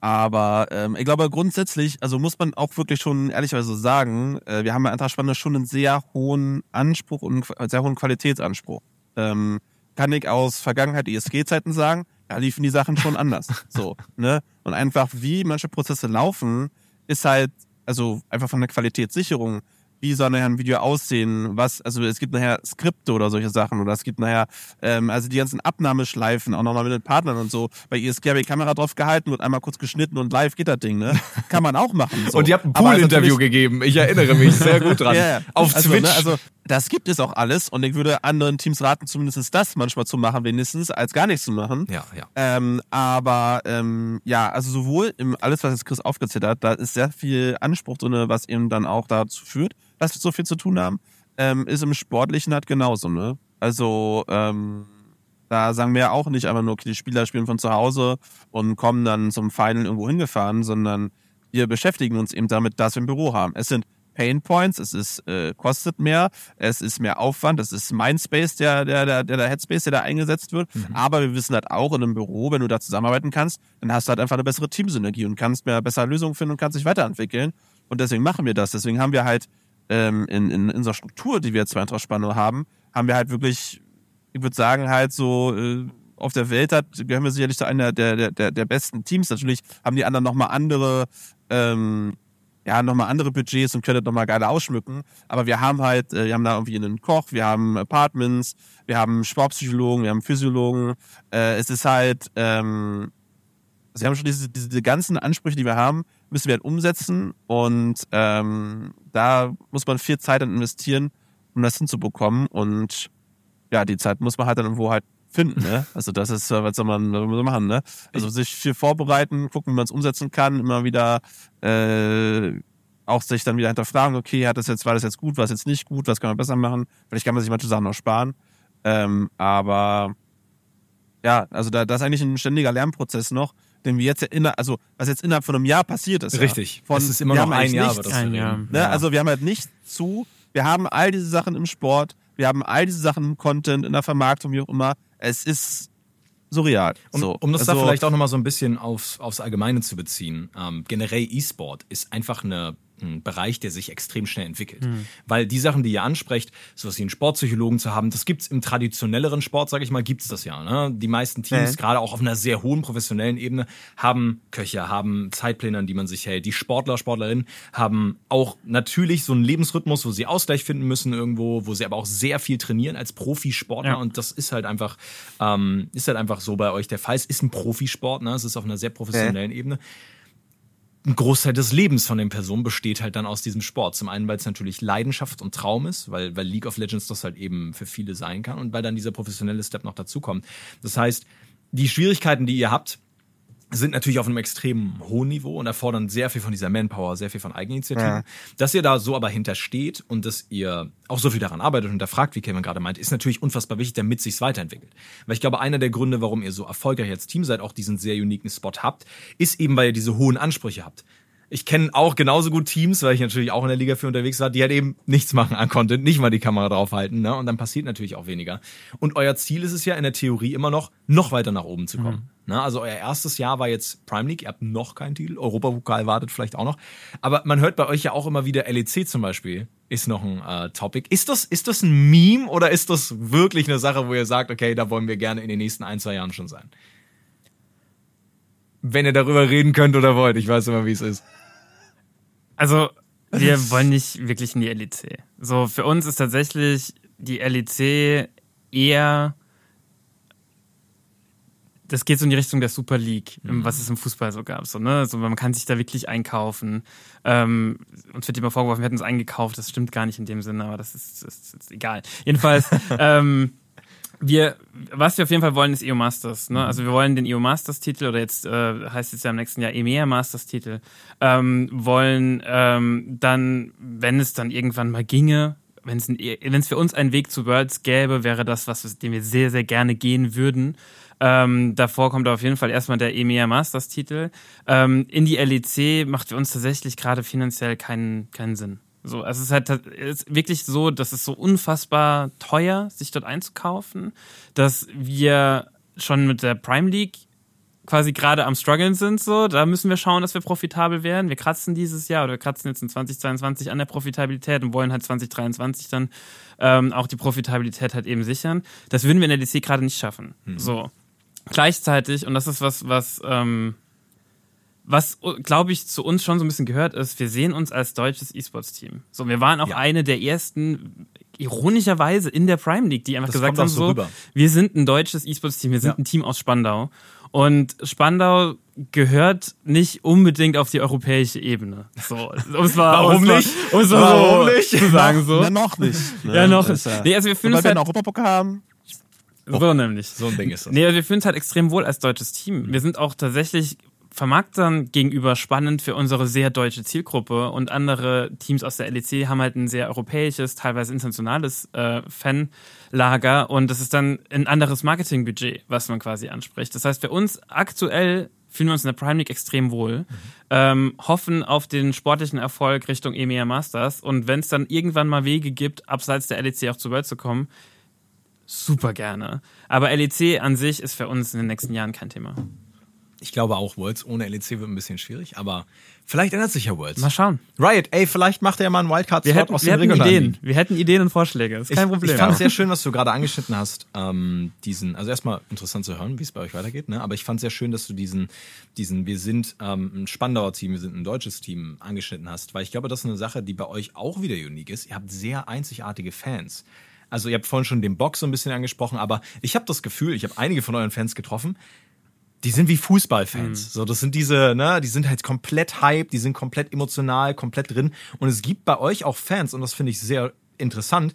Aber ähm, ich glaube grundsätzlich, also muss man auch wirklich schon ehrlicherweise sagen, äh, wir haben bei Eintracht Spannende schon einen sehr hohen Anspruch und einen sehr hohen Qualitätsanspruch. Ähm, kann ich aus Vergangenheit ESG-Zeiten sagen, da liefen die Sachen schon anders. so, ne? Und einfach wie manche Prozesse laufen, ist halt, also einfach von der Qualitätssicherung wie soll nachher ein Video aussehen, was, also es gibt nachher Skripte oder solche Sachen oder es gibt nachher, ähm, also die ganzen Abnahmeschleifen, auch nochmal mit den Partnern und so. Bei ESG habe ich die Kamera drauf gehalten, wird einmal kurz geschnitten und live geht das Ding, ne? Kann man auch machen. So. und ihr habt ein Pool-Interview gegeben, ich erinnere mich sehr gut dran. ja, ja. Auf also, Twitch. Ne, also das gibt es auch alles und ich würde anderen Teams raten, zumindest das manchmal zu machen, wenigstens, als gar nichts zu machen. Ja, ja. Ähm, aber ähm, ja, also sowohl im alles, was jetzt Chris aufgezählt hat, da ist sehr viel Anspruch drin, was eben dann auch dazu führt, dass wir so viel zu tun haben, ähm, ist im Sportlichen halt genauso, ne? Also, ähm, da sagen wir auch nicht einfach nur, okay, die Spieler spielen von zu Hause und kommen dann zum Final irgendwo hingefahren, sondern wir beschäftigen uns eben damit, dass wir ein Büro haben. Es sind Pain Points, es ist, äh, kostet mehr, es ist mehr Aufwand, es ist Mindspace, der, der, der, der Headspace, der da eingesetzt wird. Mhm. Aber wir wissen halt auch in einem Büro, wenn du da zusammenarbeiten kannst, dann hast du halt einfach eine bessere Teamsynergie und kannst mehr bessere Lösungen finden und kannst dich weiterentwickeln. Und deswegen machen wir das. Deswegen haben wir halt ähm, in, in, in unserer Struktur, die wir jetzt bei Eintracht haben, haben wir halt wirklich, ich würde sagen, halt so äh, auf der Welt hat, gehören wir sicherlich zu einer der, der, der, der besten Teams. Natürlich haben die anderen nochmal andere ähm, ja, nochmal andere Budgets und das nochmal geil ausschmücken. Aber wir haben halt, äh, wir haben da irgendwie einen Koch, wir haben Apartments, wir haben Sportpsychologen, wir haben Physiologen. Äh, es ist halt, ähm, also wir haben schon diese, diese ganzen Ansprüche, die wir haben, müssen wir halt umsetzen. Und ähm, da muss man viel Zeit investieren, um das hinzubekommen. Und ja, die Zeit muss man halt dann irgendwo halt finden, ne? Also das ist, was soll man, was soll man machen, ne? Also sich viel vorbereiten, gucken, wie man es umsetzen kann, immer wieder äh, auch sich dann wieder hinterfragen, okay, hat das jetzt, war das jetzt gut, war das jetzt nicht gut, was kann man besser machen? Vielleicht kann man sich manche Sachen noch sparen. Ähm, aber ja, also da, das ist eigentlich ein ständiger Lernprozess noch, den wir jetzt innerhalb, also was jetzt innerhalb von einem Jahr passiert ist. Richtig. Ja, von, es ist immer noch ein Jahr, nichts, ein Jahr. Ne? Also wir haben halt nicht zu, wir haben all diese Sachen im Sport, wir haben all diese Sachen im Content, in der Vermarktung, wie auch immer. Es ist surreal. Um, so. um das also, da vielleicht auch nochmal so ein bisschen aufs, aufs Allgemeine zu beziehen. Ähm, generell E-Sport ist einfach eine ein Bereich, der sich extrem schnell entwickelt. Mhm. Weil die Sachen, die ihr ansprecht, sowas wie einen Sportpsychologen zu haben, das gibt's im traditionelleren Sport, sage ich mal, gibt's das ja. Ne? Die meisten Teams, äh. gerade auch auf einer sehr hohen professionellen Ebene, haben Köche, haben Zeitpläne, an die man sich hält. Die Sportler, Sportlerinnen haben auch natürlich so einen Lebensrhythmus, wo sie Ausgleich finden müssen irgendwo, wo sie aber auch sehr viel trainieren als Profisportler. Ja. Und das ist halt einfach, ähm, ist halt einfach so bei euch der Fall. Es ist ein Profisport, ne? Es ist auf einer sehr professionellen äh. Ebene ein Großteil des Lebens von den Personen besteht halt dann aus diesem Sport. Zum einen, weil es natürlich Leidenschaft und Traum ist, weil, weil League of Legends das halt eben für viele sein kann und weil dann dieser professionelle Step noch dazukommt. Das heißt, die Schwierigkeiten, die ihr habt, sind natürlich auf einem extrem hohen Niveau und erfordern sehr viel von dieser Manpower, sehr viel von Eigeninitiative. Ja. Dass ihr da so aber hintersteht und dass ihr auch so viel daran arbeitet und hinterfragt, wie Kevin gerade meint, ist natürlich unfassbar wichtig, damit sich's weiterentwickelt. Weil ich glaube, einer der Gründe, warum ihr so erfolgreich als Team seid, auch diesen sehr uniken Spot habt, ist eben, weil ihr diese hohen Ansprüche habt ich kenne auch genauso gut Teams, weil ich natürlich auch in der Liga für unterwegs war, die halt eben nichts machen an Content, nicht mal die Kamera draufhalten, ne? Und dann passiert natürlich auch weniger. Und euer Ziel ist es ja in der Theorie immer noch, noch weiter nach oben zu kommen. Mhm. Ne? Also euer erstes Jahr war jetzt Prime League, ihr habt noch keinen Titel, Europapokal wartet vielleicht auch noch. Aber man hört bei euch ja auch immer wieder LEC zum Beispiel ist noch ein äh, Topic. Ist das, ist das ein Meme oder ist das wirklich eine Sache, wo ihr sagt, okay, da wollen wir gerne in den nächsten ein, zwei Jahren schon sein? Wenn ihr darüber reden könnt oder wollt, ich weiß immer, wie es ist. Also, wir wollen nicht wirklich in die LEC. So, für uns ist tatsächlich die LEC eher das geht so in die Richtung der Super League, mhm. was es im Fußball so gab. So, ne? so, man kann sich da wirklich einkaufen. Ähm, uns wird immer vorgeworfen, wir hätten uns eingekauft. Das stimmt gar nicht in dem Sinne, aber das ist, das ist egal. Jedenfalls, ähm, wir, was wir auf jeden Fall wollen, ist EO Masters. Ne? Also wir wollen den EO Masters Titel oder jetzt äh, heißt es ja im nächsten Jahr EMEA Masters Titel. Ähm, wollen ähm, dann, wenn es dann irgendwann mal ginge, wenn es wenn es für uns einen Weg zu Worlds gäbe, wäre das was, den wir sehr sehr gerne gehen würden. Ähm, davor kommt auf jeden Fall erstmal der EMEA Masters Titel. Ähm, in die LEC macht für uns tatsächlich gerade finanziell keinen keinen Sinn. So, also es ist halt ist wirklich so, dass es so unfassbar teuer, sich dort einzukaufen, dass wir schon mit der Prime League quasi gerade am struggeln sind, so, da müssen wir schauen, dass wir profitabel werden. Wir kratzen dieses Jahr oder wir kratzen jetzt in 2022 an der Profitabilität und wollen halt 2023 dann ähm, auch die Profitabilität halt eben sichern. Das würden wir in der DC gerade nicht schaffen. Mhm. So. Gleichzeitig, und das ist was, was ähm, was, glaube ich, zu uns schon so ein bisschen gehört ist, wir sehen uns als deutsches E-Sports-Team. So, wir waren auch ja. eine der ersten, ironischerweise, in der Prime League, die einfach das gesagt haben, so, rüber. wir sind ein deutsches E-Sports-Team, wir sind ja. ein Team aus Spandau. Und Spandau gehört nicht unbedingt auf die europäische Ebene. So, um's mal, Warum um's nicht? Mal, um's Warum so nicht? Zu sagen, so. Na, noch nicht. Ne? Ja, noch nicht. Nee, also wir fühlen uns halt, wir einen Europapokal haben. So nämlich. So ein Ding ist das. Nee, also wir fühlen uns halt extrem wohl als deutsches Team. Wir sind auch tatsächlich Vermarktern gegenüber spannend für unsere sehr deutsche Zielgruppe und andere Teams aus der LEC haben halt ein sehr europäisches, teilweise internationales äh, Fanlager und das ist dann ein anderes Marketingbudget, was man quasi anspricht. Das heißt, für uns aktuell fühlen wir uns in der Prime League extrem wohl, mhm. ähm, hoffen auf den sportlichen Erfolg Richtung EMEA Masters und wenn es dann irgendwann mal Wege gibt, abseits der LEC auch zu World zu kommen, super gerne. Aber LEC an sich ist für uns in den nächsten Jahren kein Thema. Ich glaube auch, Worlds ohne LEC wird ein bisschen schwierig, aber vielleicht ändert sich ja Worlds. Mal schauen. Riot, ey, vielleicht macht er ja mal einen Wildcard-Slot aus wir den hätten Ideen. Wir hätten Ideen und Vorschläge. ist kein ich, Problem. Ich fand es sehr schön, was du gerade angeschnitten hast. Ähm, diesen, also erstmal interessant zu hören, wie es bei euch weitergeht, ne? Aber ich fand es sehr schön, dass du diesen, diesen, wir sind ähm, ein Spandauer Team, wir sind ein deutsches Team angeschnitten hast, weil ich glaube, das ist eine Sache, die bei euch auch wieder unique ist. Ihr habt sehr einzigartige Fans. Also ihr habt vorhin schon den Box so ein bisschen angesprochen, aber ich habe das Gefühl, ich habe einige von euren Fans getroffen, die sind wie Fußballfans. Mhm. So, das sind diese, ne, die sind halt komplett hype, die sind komplett emotional, komplett drin. Und es gibt bei euch auch Fans, und das finde ich sehr interessant,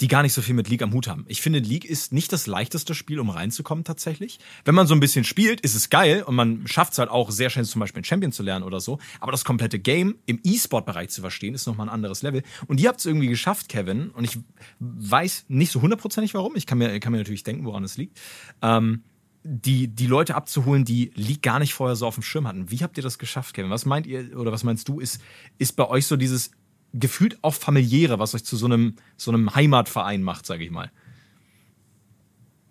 die gar nicht so viel mit League am Hut haben. Ich finde, League ist nicht das leichteste Spiel, um reinzukommen tatsächlich. Wenn man so ein bisschen spielt, ist es geil und man schafft es halt auch sehr schnell zum Beispiel ein Champion zu lernen oder so. Aber das komplette Game im E-Sport-Bereich zu verstehen, ist nochmal ein anderes Level. Und ihr habt es irgendwie geschafft, Kevin. Und ich weiß nicht so hundertprozentig warum. Ich kann mir, kann mir natürlich denken, woran es liegt. Ähm, die, die Leute abzuholen, die League gar nicht vorher so auf dem Schirm hatten. Wie habt ihr das geschafft, Kevin? Was meint ihr oder was meinst du, ist, ist bei euch so dieses gefühlt auch familiäre, was euch zu so einem, so einem Heimatverein macht, sage ich mal?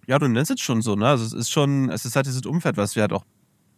Ja, du nennst es schon so, ne? Also es ist schon, es ist halt dieses Umfeld, was wir halt auch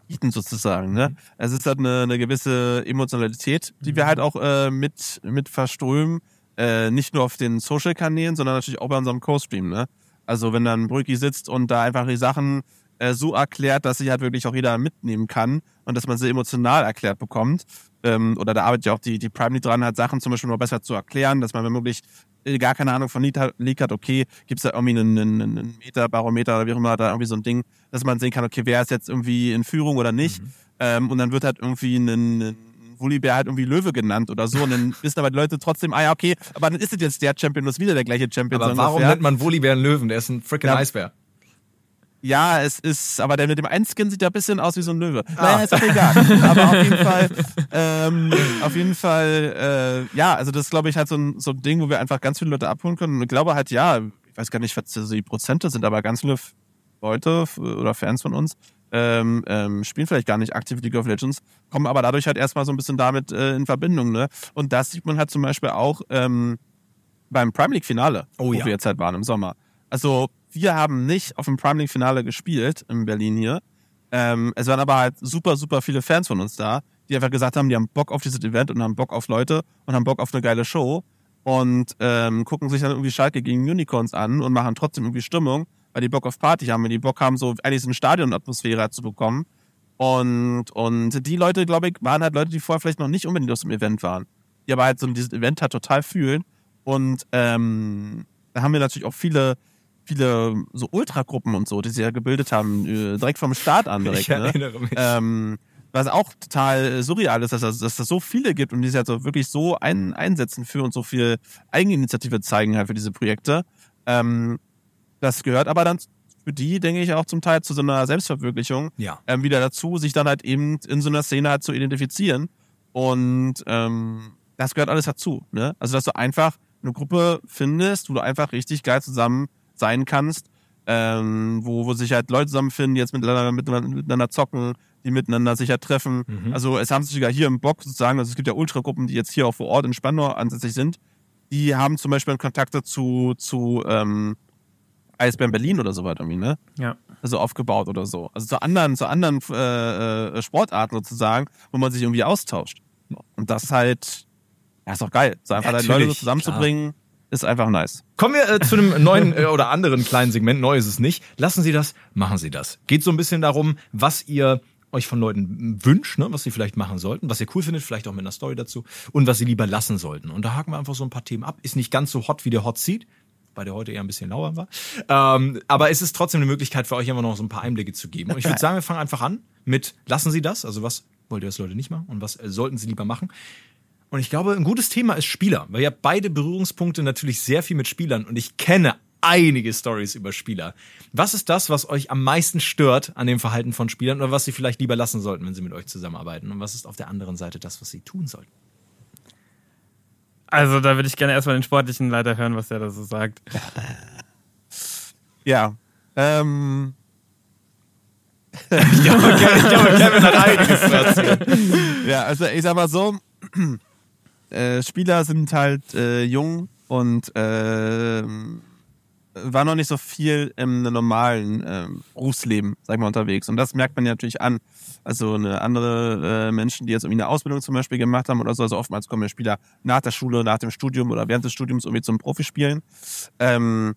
bieten sozusagen, ne? Es ist halt eine, eine gewisse Emotionalität, die wir halt auch äh, mit, mit verströmen, äh, nicht nur auf den Social-Kanälen, sondern natürlich auch bei unserem Co-Stream, ne? Also wenn dann Brücki sitzt und da einfach die Sachen äh, so erklärt, dass sich halt wirklich auch jeder mitnehmen kann und dass man sie emotional erklärt bekommt. Ähm, oder da arbeitet ja auch die, die Prime League dran, halt Sachen zum Beispiel noch besser zu erklären, dass man, wenn möglich äh, gar keine Ahnung von League hat, okay, gibt es da irgendwie einen, einen, einen Meter-Barometer oder wie auch immer, da irgendwie so ein Ding, dass man sehen kann, okay, wer ist jetzt irgendwie in Führung oder nicht. Mhm. Ähm, und dann wird halt irgendwie ein, ein Wollibär halt irgendwie Löwe genannt oder so. Und dann wissen aber die Leute trotzdem, ah ja, okay, aber dann ist es jetzt der Champion, das ist wieder der gleiche Champion. Aber warum nennt man Wollibär einen Löwen? Der ist ein freaking ja. Eisbär. Ja, es ist, aber der mit dem Einskin sieht ja ein bisschen aus wie so ein Löwe. Ah. Naja, ist auch egal. aber auf jeden Fall, ähm, auf jeden Fall, äh, ja, also das glaube ich halt so ein, so ein Ding, wo wir einfach ganz viele Leute abholen können. Und ich glaube halt, ja, ich weiß gar nicht, was die Prozente sind, aber ganz viele Leute oder Fans von uns ähm, ähm, spielen vielleicht gar nicht aktiv League of Legends, kommen aber dadurch halt erstmal so ein bisschen damit äh, in Verbindung. Ne? Und das sieht man halt zum Beispiel auch ähm, beim Prime League Finale, oh, wo ja. wir jetzt halt waren im Sommer. Also wir haben nicht auf dem Prime League Finale gespielt in Berlin hier. Ähm, es waren aber halt super, super viele Fans von uns da, die einfach gesagt haben, die haben Bock auf dieses Event und haben Bock auf Leute und haben Bock auf eine geile Show und ähm, gucken sich dann irgendwie Schalke gegen Unicorns an und machen trotzdem irgendwie Stimmung, weil die Bock auf Party haben, weil die Bock haben, so eigentlich so eine Stadionatmosphäre zu bekommen. Und, und die Leute, glaube ich, waren halt Leute, die vorher vielleicht noch nicht unbedingt aus dem Event waren. Die aber halt so dieses Event halt total fühlen. Und ähm, da haben wir natürlich auch viele, viele so Ultragruppen und so, die sie ja gebildet haben, äh, direkt vom Start an direkt. Ich ne? erinnere mich. Ähm, was auch total surreal ist, dass es dass das so viele gibt und die sich halt so wirklich so ein, einsetzen für und so viel Eigeninitiative zeigen halt für diese Projekte. Ähm, das gehört aber dann für die, denke ich, auch zum Teil zu so einer Selbstverwirklichung ja. ähm, wieder dazu, sich dann halt eben in so einer Szene halt zu identifizieren. Und ähm, das gehört alles dazu. Ne? Also, dass du einfach eine Gruppe findest, wo du einfach richtig geil zusammen sein kannst, ähm, wo, wo sich halt Leute zusammenfinden, die jetzt miteinander, miteinander, zocken, die miteinander sich halt treffen. Mhm. Also es haben sich sogar hier im Bock sozusagen, also es gibt ja Ultragruppen, die jetzt hier auch vor Ort in Spandau ansässig sind, die haben zum Beispiel Kontakte zu, zu ähm, Eisbären Berlin oder so weiter, ne? Ja. Also aufgebaut oder so. Also zu anderen, zu anderen äh, äh, Sportarten sozusagen, wo man sich irgendwie austauscht. Und das halt, ja, ist doch geil. So einfach halt Leute so zusammenzubringen, klar. Ist einfach nice. Kommen wir äh, zu einem neuen äh, oder anderen kleinen Segment. Neu ist es nicht. Lassen Sie das, machen Sie das. Geht so ein bisschen darum, was ihr euch von Leuten wünscht, ne, was sie vielleicht machen sollten, was ihr cool findet, vielleicht auch mit einer Story dazu und was sie lieber lassen sollten. Und da haken wir einfach so ein paar Themen ab. Ist nicht ganz so hot wie der Hot Seat, bei der heute eher ein bisschen lauer war. Ähm, aber es ist trotzdem eine Möglichkeit für euch immer noch so ein paar Einblicke zu geben. Und ich würde sagen, wir fangen einfach an mit lassen Sie das, also was wollt ihr das Leute nicht machen und was sollten sie lieber machen. Und ich glaube, ein gutes Thema ist Spieler, weil ihr habt beide Berührungspunkte natürlich sehr viel mit Spielern und ich kenne einige Stories über Spieler. Was ist das, was euch am meisten stört an dem Verhalten von Spielern oder was sie vielleicht lieber lassen sollten, wenn sie mit euch zusammenarbeiten? Und was ist auf der anderen Seite das, was sie tun sollten? Also, da würde ich gerne erstmal den sportlichen Leiter hören, was er da so sagt. Ja. Ähm. ich glaube, Kevin hat einiges zu erzählen. Ja, also ich sag mal so, äh, Spieler sind halt äh, jung und äh, war noch nicht so viel im normalen äh, Berufsleben, sag mal, unterwegs. Und das merkt man ja natürlich an. Also eine andere äh, Menschen, die jetzt irgendwie eine Ausbildung zum Beispiel gemacht haben oder so, also oftmals kommen ja Spieler nach der Schule, nach dem Studium oder während des Studiums irgendwie zum Profispielen. Ähm,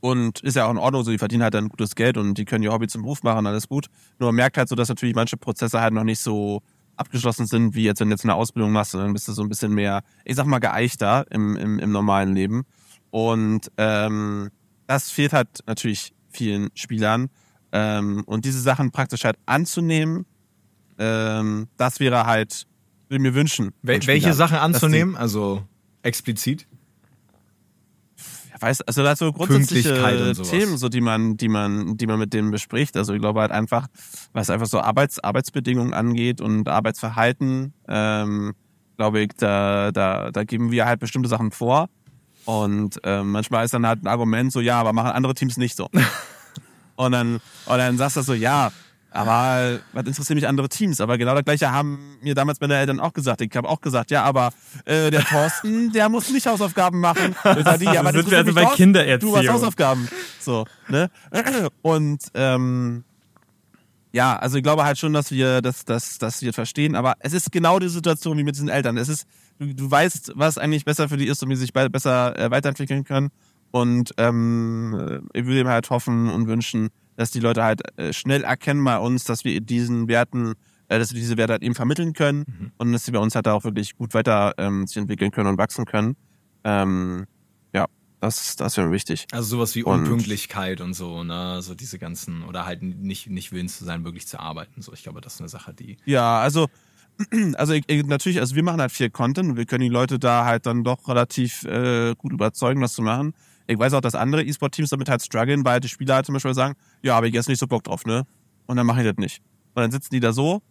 und ist ja auch in Ordnung, so die verdienen halt dann gutes Geld und die können ihr Hobby zum Beruf machen, alles gut. Nur man merkt halt so, dass natürlich manche Prozesse halt noch nicht so abgeschlossen sind, wie jetzt, wenn du jetzt eine Ausbildung machst, dann bist du so ein bisschen mehr, ich sag mal, geeichter im, im, im normalen Leben. Und ähm, das fehlt halt natürlich vielen Spielern. Ähm, und diese Sachen praktisch halt anzunehmen, ähm, das wäre halt, würde mir wünschen. Wel welche Sachen anzunehmen? Also explizit? Weiß, also da so grundsätzliche Themen, so die man, die man, die man mit denen bespricht. Also ich glaube halt einfach, was einfach so Arbeits, Arbeitsbedingungen angeht und Arbeitsverhalten, ähm, glaube ich, da, da, da geben wir halt bestimmte Sachen vor und ähm, manchmal ist dann halt ein Argument so, ja, aber machen andere Teams nicht so. und dann, und dann sagst du so, ja, aber was interessiert mich andere Teams? Aber genau das gleiche haben mir damals meine Eltern auch gesagt. Ich habe auch gesagt, ja, aber äh, der Thorsten, der muss nicht Hausaufgaben machen. Das die, aber sind wir also bei Kindererziehung. Du hast Hausaufgaben. So, ne? Und ähm, ja, also ich glaube halt schon, dass wir das, das, dass wir verstehen, aber es ist genau die Situation wie mit diesen Eltern. Es ist du, du weißt, was eigentlich besser für die ist und wie sie sich besser äh, weiterentwickeln können. Und ähm, ich würde mir halt hoffen und wünschen, dass die Leute halt äh, schnell erkennen bei uns, dass wir diesen Werten, äh, dass wir diese Werte halt eben vermitteln können mhm. und dass sie bei uns halt auch wirklich gut weiter ähm, sich entwickeln können und wachsen können. Ähm, ja, das, das wäre wichtig. Also sowas wie Unpünktlichkeit und, und so, ne, so diese ganzen oder halt nicht nicht willens zu sein, wirklich zu arbeiten. So, ich glaube, das ist eine Sache, die. Ja, also also ich, ich, natürlich, also wir machen halt viel Content und wir können die Leute da halt dann doch relativ äh, gut überzeugen, das zu machen. Ich weiß auch, dass andere E-Sport-Teams damit halt strugglen, weil die Spieler halt zum Beispiel sagen, ja, aber ich jetzt nicht so Bock drauf, ne? Und dann mache ich das nicht. Und dann sitzen die da so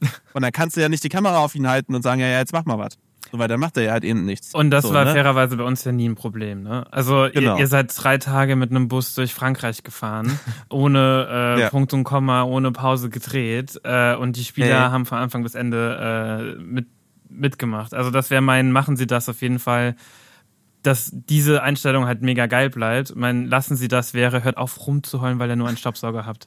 und dann kannst du ja nicht die Kamera auf ihn halten und sagen, ja, ja, jetzt mach mal was. So, weil dann macht er ja halt eben nichts. Und das so, war ne? fairerweise bei uns ja nie ein Problem, ne? Also genau. ihr, ihr, seid drei Tage mit einem Bus durch Frankreich gefahren, ohne äh, ja. Punkt und Komma, ohne Pause gedreht äh, und die Spieler hey. haben von Anfang bis Ende äh, mit, mitgemacht. Also das wäre mein, machen Sie das auf jeden Fall dass diese Einstellung halt mega geil bleibt. Mein, lassen Sie das wäre, hört auf rumzuheulen, weil ihr nur einen Staubsauger habt.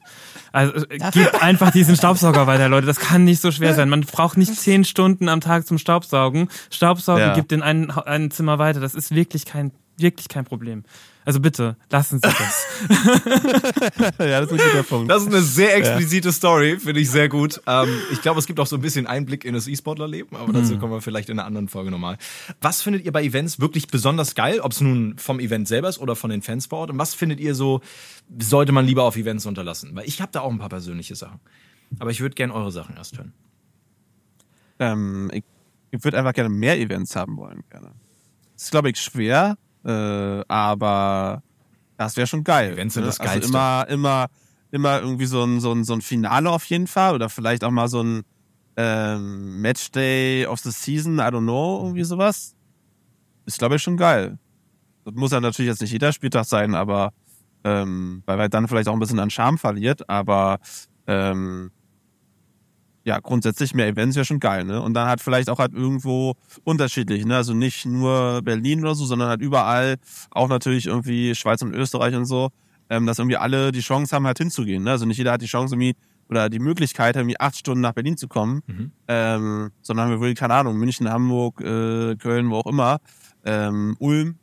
Also äh, gebt einfach diesen Staubsauger weiter, Leute. Das kann nicht so schwer sein. Man braucht nicht zehn Stunden am Tag zum Staubsaugen. Staubsaugen ja. gibt in ein, ein Zimmer weiter. Das ist wirklich kein, wirklich kein Problem. Also bitte, lassen Sie das. ja, das ist ein guter Punkt. Das ist eine sehr explizite ja. Story, finde ich sehr gut. Ähm, ich glaube, es gibt auch so ein bisschen Einblick in das E-Sportler-Leben, aber dazu mhm. kommen wir vielleicht in einer anderen Folge nochmal. Was findet ihr bei Events wirklich besonders geil, ob es nun vom Event selber ist oder von den Fans vor Ort? Und was findet ihr so, sollte man lieber auf Events unterlassen? Weil ich habe da auch ein paar persönliche Sachen. Aber ich würde gerne eure Sachen erst hören. Ähm, ich ich würde einfach gerne mehr Events haben wollen, gerne. Das ist, glaube ich, schwer, äh, aber Das wäre schon geil. Events sind ne? das also Geilste. immer, immer, immer irgendwie so ein, so ein, so ein Finale auf jeden Fall oder vielleicht auch mal so ein ähm, Matchday of the Season, I don't know, irgendwie sowas. Ist, glaube ich, schon geil. Das muss ja natürlich jetzt nicht jeder Spieltag sein, aber ähm, weil er dann vielleicht auch ein bisschen an Charme verliert, aber ähm, ja, grundsätzlich mehr Events wäre schon geil, ne? Und dann halt vielleicht auch halt irgendwo unterschiedlich, ne? Also nicht nur Berlin oder so, sondern halt überall, auch natürlich irgendwie Schweiz und Österreich und so, ähm, dass irgendwie alle die Chance haben, halt hinzugehen, ne? Also nicht jeder hat die Chance irgendwie oder die Möglichkeit, irgendwie acht Stunden nach Berlin zu kommen, Mhm. ähm, sondern haben wir wohl, keine Ahnung, München, Hamburg, äh, Köln, wo auch immer, ähm, Ulm,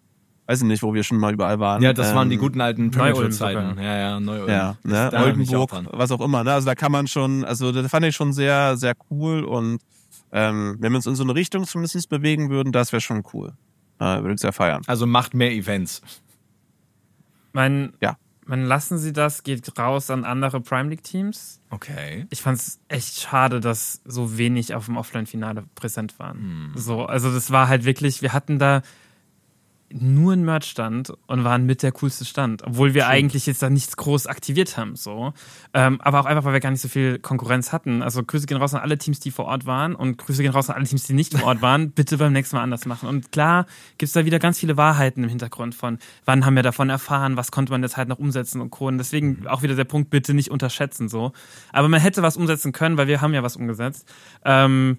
weiß ich nicht, wo wir schon mal überall waren. Ja, das waren die Ähm, guten alten Neu-Ulm Zeiten. sogar. Ja, ja, Neu-Ulm. ja, ne, auch Oldenburg, dran. was auch immer. Ne? Also da kann man schon, also das fand ich schon sehr, sehr cool und ähm, wenn wir uns in so eine Richtung zumindest bewegen würden, das wäre schon cool. Äh, würde ich sehr feiern. Also macht mehr Events. Mein, Ja. mein Lassen Sie das geht raus an andere Prime League Teams. Okay. Ich fand es echt schade, dass so wenig auf dem Offline-Finale präsent waren. So, also das war halt wirklich, wir hatten da nur einen Merch-Stand und waren mit der coolste Stand, obwohl wir eigentlich jetzt da nichts groß aktiviert haben, so. Ähm, aber auch einfach, weil wir gar nicht so viel Konkurrenz hatten. Also Grüße gehen raus an alle Teams, die vor Ort waren und Grüße gehen raus an alle Teams, die nicht vor Ort waren. Bitte beim nächsten Mal anders machen. Und klar gibt's da wieder ganz viele Wahrheiten im Hintergrund von, wann haben wir davon erfahren, was konnte man jetzt halt noch umsetzen und Co. Und deswegen auch wieder der Punkt, bitte nicht unterschätzen, so. Aber man hätte was umsetzen können, weil wir haben ja was umgesetzt. Ähm,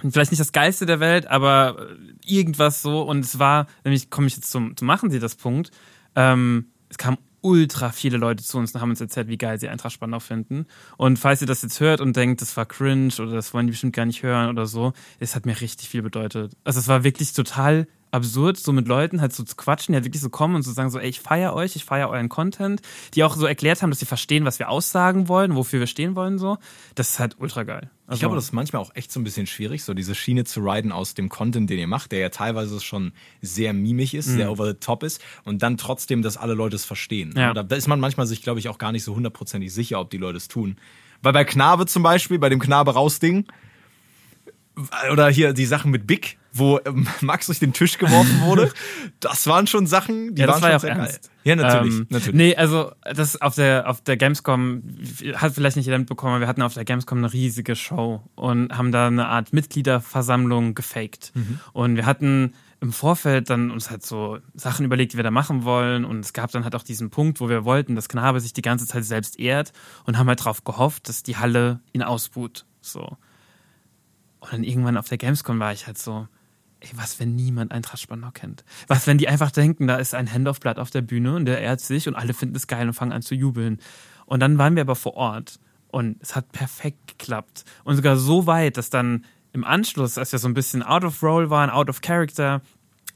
vielleicht nicht das Geilste der Welt, aber irgendwas so. Und es war, nämlich komme ich jetzt zum, zum Machen Sie das Punkt. Ähm, es kamen ultra viele Leute zu uns und haben uns erzählt, wie geil sie Eintracht Spandau finden. Und falls ihr das jetzt hört und denkt, das war cringe oder das wollen die bestimmt gar nicht hören oder so, es hat mir richtig viel bedeutet. Also es war wirklich total absurd, so mit Leuten halt so zu quatschen, die halt wirklich so kommen und so sagen so, ey, ich feiere euch, ich feiere euren Content, die auch so erklärt haben, dass sie verstehen, was wir aussagen wollen, wofür wir stehen wollen, so. Das ist halt ultra geil. Also, Ich glaube, das ist manchmal auch echt so ein bisschen schwierig, so diese Schiene zu riden aus dem Content, den ihr macht, der ja teilweise schon sehr mimig ist, Mhm. sehr over the top ist und dann trotzdem, dass alle Leute es verstehen. Ja. Da ist man manchmal sich, glaube ich, auch gar nicht so hundertprozentig sicher, ob die Leute es tun. Weil bei Knabe zum Beispiel, bei dem Knabe raus-Ding, oder hier die Sachen mit Big, wo ähm, Max durch den Tisch geworfen wurde, das waren schon Sachen, die ja, das waren war ja schon auch sehr ernst. geil. Ja, natürlich, Ähm, natürlich. Nee, also das auf der auf der Gamescom hat vielleicht nicht jeder mitbekommen, aber wir hatten auf der Gamescom eine riesige Show und haben da eine Art Mitgliederversammlung gefaked. Mhm. Und wir hatten im Vorfeld dann uns halt so Sachen überlegt, die wir da machen wollen. Und es gab dann halt auch diesen Punkt, wo wir wollten, dass Knabe sich die ganze Zeit selbst ehrt und haben halt drauf gehofft, dass die Halle ihn ausbuht. So. Und dann irgendwann auf der Gamescom war ich halt so, ey, was, wenn niemand Eintracht Spandau kennt? Was, wenn die einfach denken, da ist ein Handoff-Blatt auf der Bühne und der ehrt sich und alle finden es geil und fangen an zu jubeln. Und dann waren wir aber vor Ort und es hat perfekt geklappt. Und sogar so weit, dass dann im Anschluss, als wir so ein bisschen out of role waren, out of character,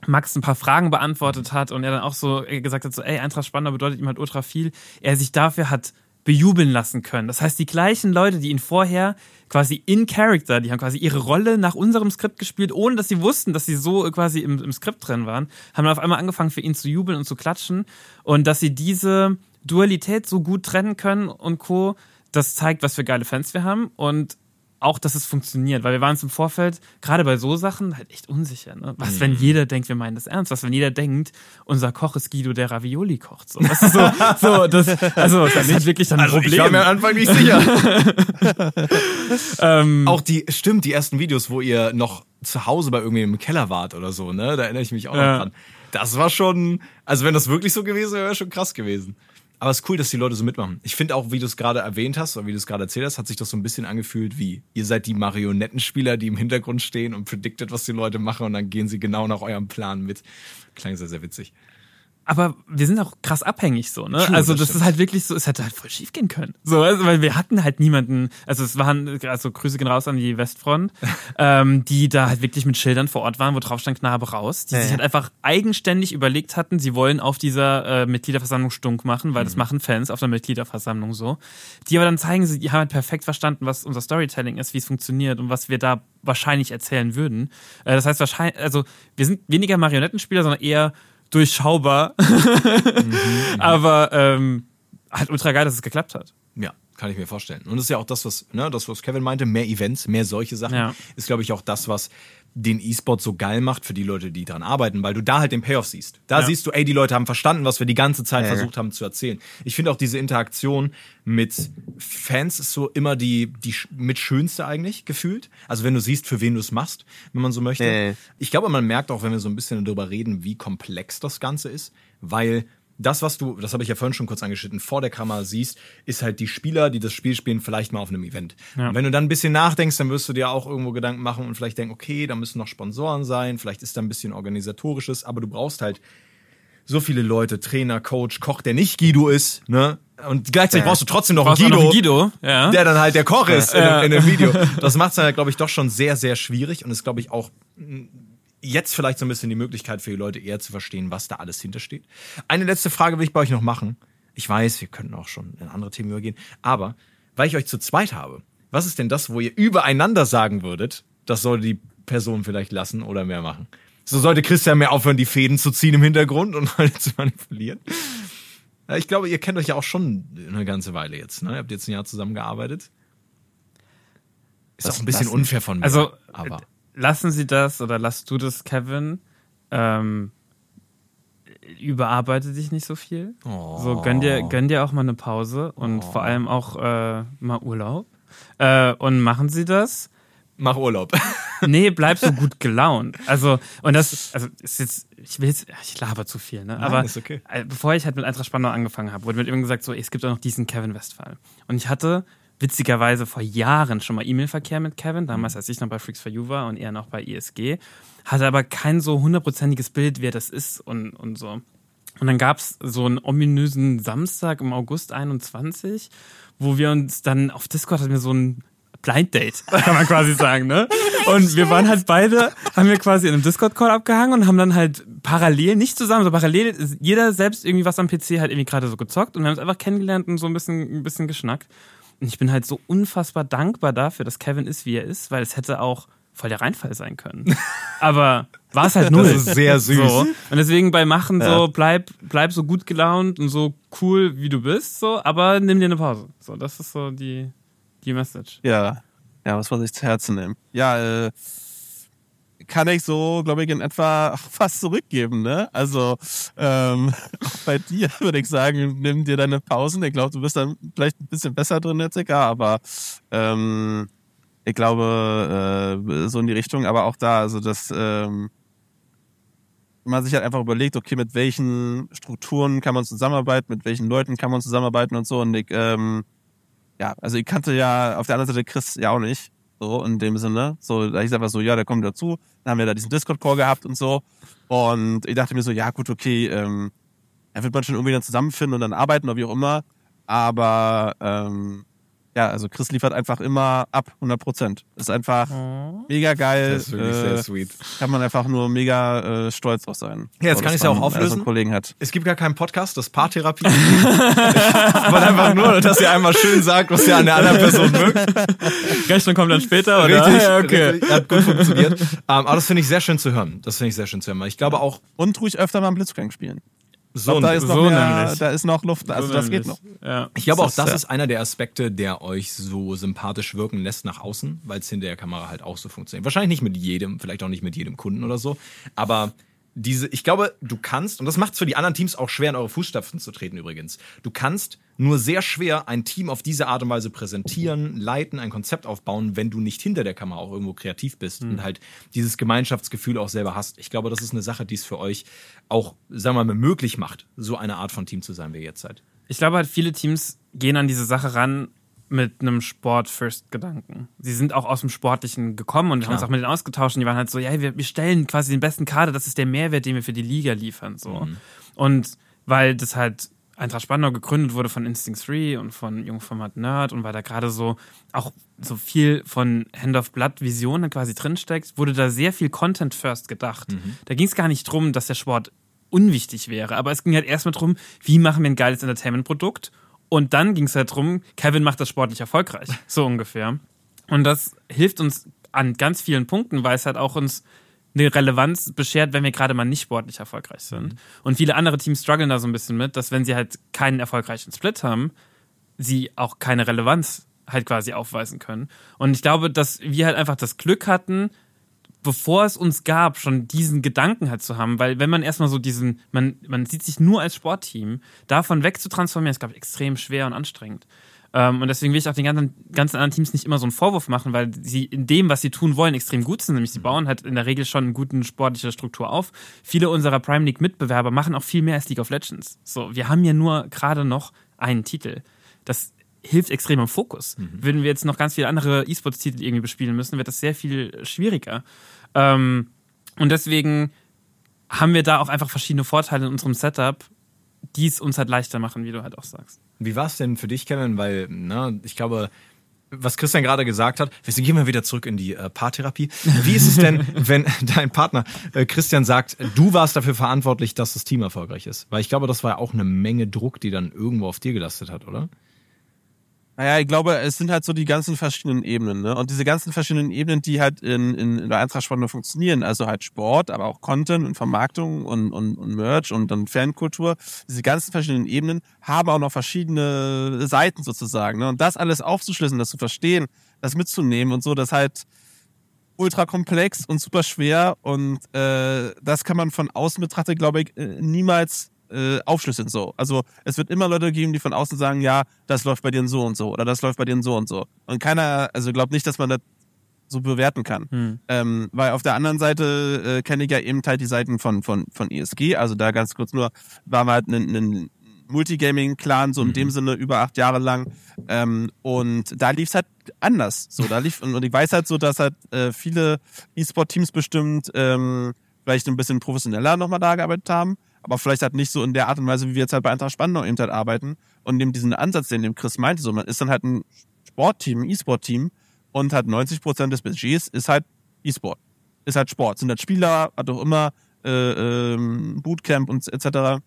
Max ein paar Fragen beantwortet hat und er dann auch so gesagt hat, so, ey, Eintracht Spandau bedeutet ihm halt ultra viel. Er sich dafür hat bejubeln lassen können. Das heißt, die gleichen Leute, die ihn vorher quasi in Character, die haben quasi ihre Rolle nach unserem Skript gespielt, ohne dass sie wussten, dass sie so quasi im, im Skript drin waren, haben auf einmal angefangen für ihn zu jubeln und zu klatschen und dass sie diese Dualität so gut trennen können und Co., das zeigt, was für geile Fans wir haben und auch, dass es funktioniert, weil wir waren uns im Vorfeld, gerade bei so Sachen, halt echt unsicher. Ne? Was, wenn jeder denkt, wir meinen das ernst? Was, wenn jeder denkt, unser Koch ist Guido, der Ravioli kocht? So, weißt du, so, so das, also, das ist halt wirklich dann ein Also Problem. ich war mir am Anfang nicht sicher. ähm, Auch die, stimmt, die ersten Videos, wo ihr noch zu Hause bei irgendwie im Keller wart oder so, ne? Da erinnere ich mich auch noch dran. Das war schon, also wenn das wirklich so gewesen wäre, wäre schon krass gewesen. Aber es ist cool, dass die Leute so mitmachen. Ich finde auch, wie du es gerade erwähnt hast, oder wie du es gerade erzählt hast, hat sich das so ein bisschen angefühlt wie, ihr seid die Marionettenspieler, die im Hintergrund stehen und prediktet, was die Leute machen und dann gehen sie genau nach eurem Plan mit. Klang sehr, sehr witzig. Aber wir sind auch krass abhängig so, ne? True, also das das, ist halt wirklich so, es hätte halt voll schief gehen können. So, also, weil wir hatten halt niemanden, also es waren, also Grüße gehen raus an die Westfront, ähm, die da halt wirklich mit Schildern vor Ort waren, wo drauf stand Knabe raus, die Ja, sich ja. halt einfach eigenständig überlegt hatten, sie wollen auf dieser äh, Mitgliederversammlung stunk machen, weil Mhm. das machen Fans auf der Mitgliederversammlung so. Die aber dann zeigen, sie die haben halt perfekt verstanden, was unser Storytelling ist, wie es funktioniert und was wir da wahrscheinlich erzählen würden. Äh, das heißt wahrscheinlich, also wir sind weniger Marionettenspieler, sondern eher durchschaubar. Aber ähm, halt ultra geil, dass es geklappt hat. Ja, kann ich mir vorstellen. Und das ist ja auch das, was, ne, das, was Kevin meinte, mehr Events, mehr solche Sachen, Ja. ist, glaube ich, auch das, was den E-Sport so geil macht für die Leute, die daran arbeiten, weil du da halt den Payoff siehst. Da ja. siehst du, ey, die Leute haben verstanden, was wir die ganze Zeit ja, versucht haben zu erzählen. Ich finde auch diese Interaktion mit Fans ist so immer die, die mit schönste eigentlich gefühlt. Also wenn du siehst, für wen du es machst, wenn man so möchte. Ich glaube, man merkt auch, wenn wir so ein bisschen darüber reden, wie komplex das Ganze ist, weil das, was du, das habe ich ja vorhin schon kurz angeschnitten, vor der Kamera siehst, ist halt die Spieler, die das Spiel spielen, vielleicht mal auf einem Event. Ja. Und wenn du dann ein bisschen nachdenkst, dann wirst du dir auch irgendwo Gedanken machen und vielleicht denken, okay, da müssen noch Sponsoren sein, vielleicht ist da ein bisschen organisatorisches, aber du brauchst halt so viele Leute, Trainer, Coach, Koch, der nicht Guido ist, ne? Und gleichzeitig ja. brauchst du trotzdem noch einen Guido, noch einen Guido ja. der dann halt der Koch ist ja. in, in, dem Video. Das macht es dann, halt, glaube ich, doch schon sehr, sehr schwierig und ist, glaube ich, auch jetzt vielleicht so ein bisschen die Möglichkeit für die Leute eher zu verstehen, was da alles hintersteht. Eine letzte Frage will ich bei euch noch machen. Ich weiß, wir könnten auch schon in andere Themen übergehen, aber weil ich euch zu zweit habe, was ist denn das, wo ihr übereinander sagen würdet, das sollte die Person vielleicht lassen oder mehr machen? So sollte Christian mehr aufhören, die Fäden zu ziehen im Hintergrund und Leute zu manipulieren. Ich glaube, ihr kennt euch ja auch schon eine ganze Weile jetzt. Ne? Ihr habt jetzt ein Jahr zusammengearbeitet. Ist das, auch ein bisschen unfair von mir. Also, aber lassen Sie das oder lass du das, Kevin. Ähm, überarbeite dich nicht so viel. Oh. So gönn dir, gönn dir auch mal eine Pause und oh. vor allem auch äh, mal Urlaub. Äh, und machen Sie das. Mach Urlaub. nee, bleib so gut gelaunt. Also, und das, also, ist jetzt, ich will jetzt, ich laber zu viel, ne? Nein, Aber, ist okay. Äh, bevor ich halt mit Eintracht Spandau angefangen habe, wurde mir immer gesagt, so, es gibt auch noch diesen Kevin Westphal. Und ich hatte witzigerweise vor Jahren schon mal E-Mail-Verkehr mit Kevin, damals als ich noch bei Freaks for You war und er noch bei ISG, hatte aber kein so hundertprozentiges Bild, wer das ist und, und so. Und dann gab es so einen ominösen Samstag im August 21, wo wir uns dann auf Discord hatten wir so ein Blind Date, kann man quasi sagen, ne? Und wir waren halt beide, haben wir quasi in einem Discord-Call abgehangen und haben dann halt parallel, nicht zusammen, so parallel, jeder selbst irgendwie was am PC halt irgendwie gerade so gezockt und wir haben uns einfach kennengelernt und so ein bisschen, ein bisschen geschnackt. Und ich bin halt so unfassbar dankbar dafür, dass Kevin ist, wie er ist, weil es hätte auch voll der Reinfall sein können. Aber war es halt null. Das ist sehr süß. So. Und deswegen bei Machen ja. so, bleib, bleib so gut gelaunt und so cool, wie du bist, so, aber nimm dir eine Pause. So, das ist so die, die Message. Ja. Ja, was soll ich zu Herzen nehmen? Ja, äh, kann ich so, glaube ich, in etwa fast zurückgeben. Ne? Also ähm, auch bei dir würde ich sagen, nimm dir deine Pausen. Ich glaube, du bist dann vielleicht ein bisschen besser drin jetzt, egal, aber ähm, ich glaube, äh, so in die Richtung, aber auch da, also das ähm, man sich halt einfach überlegt, okay, mit welchen Strukturen kann man zusammenarbeiten, mit welchen Leuten kann man zusammenarbeiten und so. Und ich, ähm, ja, also ich kannte ja auf der anderen Seite Chris ja auch nicht. So, in dem Sinne. So, da hieß einfach so, ja, der kommt dazu. Dann haben wir da diesen Discord-Call gehabt und so. Und ich dachte mir so, ja, gut, okay, ähm, er wird man schon irgendwie dann zusammenfinden und dann arbeiten oder wie auch immer. Aber ähm, ja, also Chris liefert einfach immer ab, 100 Prozent. Ist einfach oh. mega geil. Das ist wirklich äh, sehr sweet. Kann man einfach nur mega äh, stolz drauf sein. Ja, jetzt so, kann ich es ja auch auflösen. Einen Kollegen hat. Es gibt gar keinen Podcast, das Paartherapie. Man einfach nur, dass ihr einmal schön sagt, was ihr an der anderen Person mögt. Rechnung kommt dann später, oder? Richtig, ja, okay. Richtig, hat gut funktioniert. Um, ähm, aber das finde ich sehr schön zu hören. Das finde ich sehr schön zu hören. Ich glaube auch. Und ruhig öfter mal einen Blitzgang spielen. So, glaub, da ist noch so mehr, da ist noch Luft, also so das geht noch. Ja. Ich glaube auch, das ist einer der Aspekte, der euch so sympathisch wirken lässt nach außen, weil es hinter der Kamera halt auch so funktioniert. Wahrscheinlich nicht mit jedem, vielleicht auch nicht mit jedem Kunden oder so, aber diese, ich glaube, du kannst, und das macht es für die anderen Teams auch schwer, in eure Fußstapfen zu treten übrigens. Du kannst nur sehr schwer ein Team auf diese Art und Weise präsentieren, leiten, ein Konzept aufbauen, wenn du nicht hinter der Kamera auch irgendwo kreativ bist mhm. und halt dieses Gemeinschaftsgefühl auch selber hast. Ich glaube, das ist eine Sache, die es für euch auch, sagen wir mal, möglich macht, so eine Art von Team zu sein, wie ihr jetzt seid. Ich glaube halt, viele Teams gehen an diese Sache ran mit einem Sport-First-Gedanken. Sie sind auch aus dem Sportlichen gekommen und Klar. haben uns auch mit denen ausgetauscht und die waren halt so, ja, wir, wir stellen quasi den besten Kader, das ist der Mehrwert, den wir für die Liga liefern. So. Mhm. Und weil das halt Eintracht Spandau gegründet wurde von Instinct 3 und von Jungformat Nerd und weil da gerade so auch so viel von Hand of Blood Visionen quasi drinsteckt, wurde da sehr viel Content First gedacht. Mhm. Da ging es gar nicht drum, dass der Sport unwichtig wäre, aber es ging halt erstmal drum, wie machen wir ein geiles Entertainment-Produkt und dann ging es halt darum, Kevin macht das sportlich erfolgreich. So ungefähr. Und das hilft uns an ganz vielen Punkten, weil es halt auch uns eine Relevanz beschert, wenn wir gerade mal nicht sportlich erfolgreich sind. Mhm. Und viele andere Teams strugglen da so ein bisschen mit, dass wenn sie halt keinen erfolgreichen Split haben, sie auch keine Relevanz halt quasi aufweisen können. Und ich glaube, dass wir halt einfach das Glück hatten, bevor es uns gab, schon diesen Gedanken halt zu haben, weil wenn man erstmal so diesen, man, man sieht sich nur als Sportteam, davon weg zu transformieren, ist, glaube ich, extrem schwer und anstrengend. Ähm, und deswegen will ich auch den ganzen, ganzen anderen Teams nicht immer so einen Vorwurf machen, weil sie in dem, was sie tun wollen, extrem gut sind. Nämlich sie mhm. bauen halt in der Regel schon eine gute sportliche Struktur auf. Viele unserer Prime League Mitbewerber machen auch viel mehr als League of Legends. So, wir haben ja nur gerade noch einen Titel. Das hilft extrem im Fokus. Mhm. Würden wir jetzt noch ganz viele andere E-Sports-Titel irgendwie bespielen müssen, wird das sehr viel schwieriger. Ähm, und deswegen haben wir da auch einfach verschiedene Vorteile in unserem Setup, die es uns halt leichter machen, wie du halt auch sagst. Wie war es denn für dich, Kevin? Weil, ne, ich glaube, was Christian gerade gesagt hat, wir gehen mal wieder zurück in die äh, Paartherapie. Wie ist es denn, wenn dein Partner äh, Christian sagt, du warst dafür verantwortlich, dass das Team erfolgreich ist? Weil ich glaube, das war ja auch eine Menge Druck, die dann irgendwo auf dir gelastet hat, oder? Naja, ich glaube, es sind halt so die ganzen verschiedenen Ebenen, ne? Und diese ganzen verschiedenen Ebenen, die halt in, in, in der Eintracht-Sport funktionieren, also halt Sport, aber auch Content und Vermarktung und, und, und Merch und dann Fankultur, diese ganzen verschiedenen Ebenen haben auch noch verschiedene Seiten sozusagen, ne? Und das alles aufzuschlüsseln, das zu verstehen, das mitzunehmen und so, das halt ultra komplex und super schwer und äh, das kann man von außen betrachtet, glaube ich, äh, niemals äh, aufschlüsseln so. Also es wird immer Leute geben, die von außen sagen, ja, das läuft bei dir so und so oder das läuft bei dir so und so. Und keiner, also glaubt nicht, dass man das so bewerten kann. Hm. Ähm, weil auf der anderen Seite äh, kenne ich ja eben halt die Seiten von, von, von ESG, also da ganz kurz nur, war wir halt ein, Multigaming-Clan, so in mhm. dem Sinne über acht Jahre lang. Ähm, und da lief es halt anders. So, da lief, und ich weiß halt so, dass halt äh, viele E-Sport-Teams bestimmt ähm, vielleicht ein bisschen professioneller nochmal da gearbeitet haben aber vielleicht halt nicht so in der Art und Weise, wie wir jetzt halt bei Eintracht Spandau eben halt arbeiten und dem diesen Ansatz, den dem Chris meinte, so man ist dann halt ein Sportteam, ein E-Sport-Team und hat 90 Prozent des Budgets ist halt E-Sport, ist halt Sport, sind halt Spieler, hat auch immer äh, ähm, Bootcamp und etc.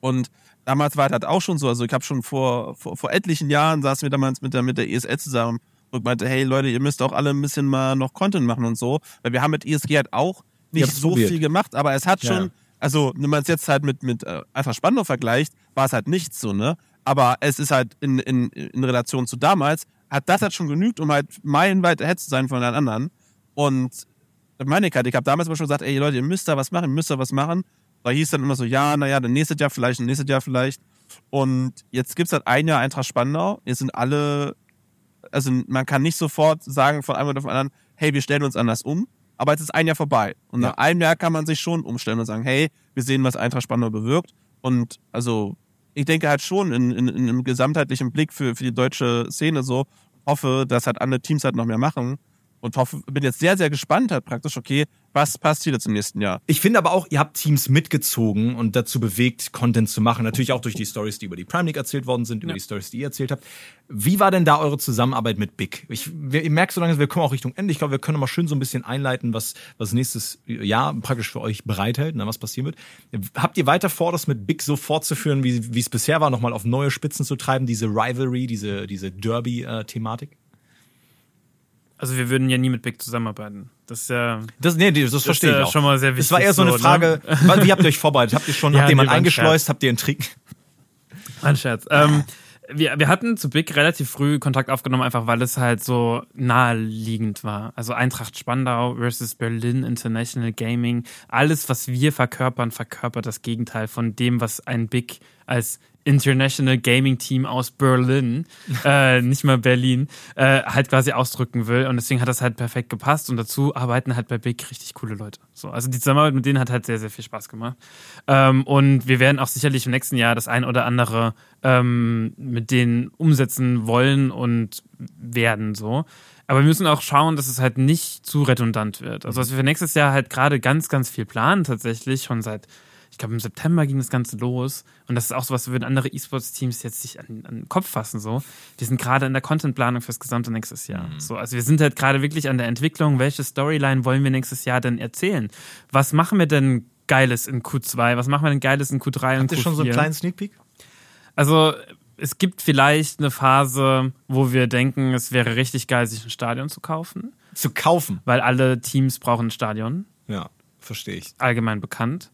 Und damals war es halt auch schon so, also ich habe schon vor, vor, vor etlichen Jahren saßen wir damals mit der, mit der ESL zusammen und meinte, hey Leute, ihr müsst auch alle ein bisschen mal noch Content machen und so, weil wir haben mit ESG halt auch nicht so probiert. viel gemacht, aber es hat ja. schon also wenn man es jetzt halt mit, mit äh, einfach Spandau vergleicht, war es halt nichts so, ne? Aber es ist halt in, in, in Relation zu damals, hat das halt schon genügt, um halt meilenweit ahead zu sein von den anderen. Und meine ich halt, ich habe damals aber schon gesagt, ey Leute, ihr müsst da was machen, ihr müsst da was machen. Da hieß dann immer so, ja, naja, dann nächstes Jahr vielleicht, dann nächstes Jahr vielleicht. Und jetzt gibt's halt ein Jahr Eintracht Spandau. Jetzt sind alle, also man kann nicht sofort sagen von einem oder von anderen, hey, wir stellen uns anders um aber jetzt ist ein Jahr vorbei. Und nach einem Jahr kann man sich schon umstellen und sagen, hey, wir sehen, was Eintracht Spandau bewirkt. Und also ich denke halt schon in, in, in einem gesamtheitlichen Blick für, für die deutsche Szene so, hoffe, dass halt andere Teams halt noch mehr machen und hoffe, bin jetzt sehr, sehr gespannt halt praktisch, okay, was passiert jetzt im nächsten Jahr? Ich finde aber auch, ihr habt Teams mitgezogen und dazu bewegt, Content zu machen. Natürlich auch durch die Stories, die über die Prime League erzählt worden sind, über ja. die Stories, die ihr erzählt habt. Wie war denn da eure Zusammenarbeit mit Big? Ich, wir, ihr merkt so lange, wir kommen auch Richtung Ende. Ich glaube, wir können mal schön so ein bisschen einleiten, was, was nächstes Jahr praktisch für euch bereithält, ne, was passieren wird. Habt ihr weiter vor, das mit Big so fortzuführen, wie, wie es bisher war, nochmal auf neue Spitzen zu treiben, diese Rivalry, diese, diese Derby-Thematik? Also wir würden ja nie mit Big zusammenarbeiten. Das ist ja. Das, nee, das, das verstehe ich auch. schon mal sehr wichtig. Es war eher so eine ne? Frage, ne? wie habt ihr euch vorbereitet? Habt ihr schon, ja, habt ihr jemanden eingeschleust? Habt ihr einen Trick? Ein Scherz. Ähm, wir, wir hatten zu Big relativ früh Kontakt aufgenommen, einfach weil es halt so naheliegend war. Also Eintracht Spandau versus Berlin International Gaming. Alles, was wir verkörpern, verkörpert das Gegenteil von dem, was ein Big als International Gaming Team aus Berlin, äh, nicht mal Berlin, äh, halt quasi ausdrücken will. Und deswegen hat das halt perfekt gepasst. Und dazu arbeiten halt bei Big richtig coole Leute. So, also die Zusammenarbeit mit denen hat halt sehr, sehr viel Spaß gemacht. Ähm, und wir werden auch sicherlich im nächsten Jahr das ein oder andere ähm, mit denen umsetzen wollen und werden so. Aber wir müssen auch schauen, dass es halt nicht zu redundant wird. Also, was wir für nächstes Jahr halt gerade ganz, ganz viel planen, tatsächlich, schon seit ich glaube, im September ging das Ganze los. Und das ist auch so was, würden andere E-Sports-Teams jetzt sich an, an, den Kopf fassen. So. Wir sind gerade in der Contentplanung fürs gesamte nächstes Jahr. Mhm. So, also wir sind halt gerade wirklich an der Entwicklung, welche Storyline wollen wir nächstes Jahr denn erzählen? Was machen wir denn Geiles in Q2? Was machen wir denn Geiles in Q3 Habt und Q4? Habt ihr schon so einen kleinen Sneak Peek? Also, es gibt vielleicht eine Phase, wo wir denken, es wäre richtig geil, sich ein Stadion zu kaufen. Zu kaufen? Weil alle Teams brauchen ein Stadion. Ja, verstehe ich. Allgemein bekannt.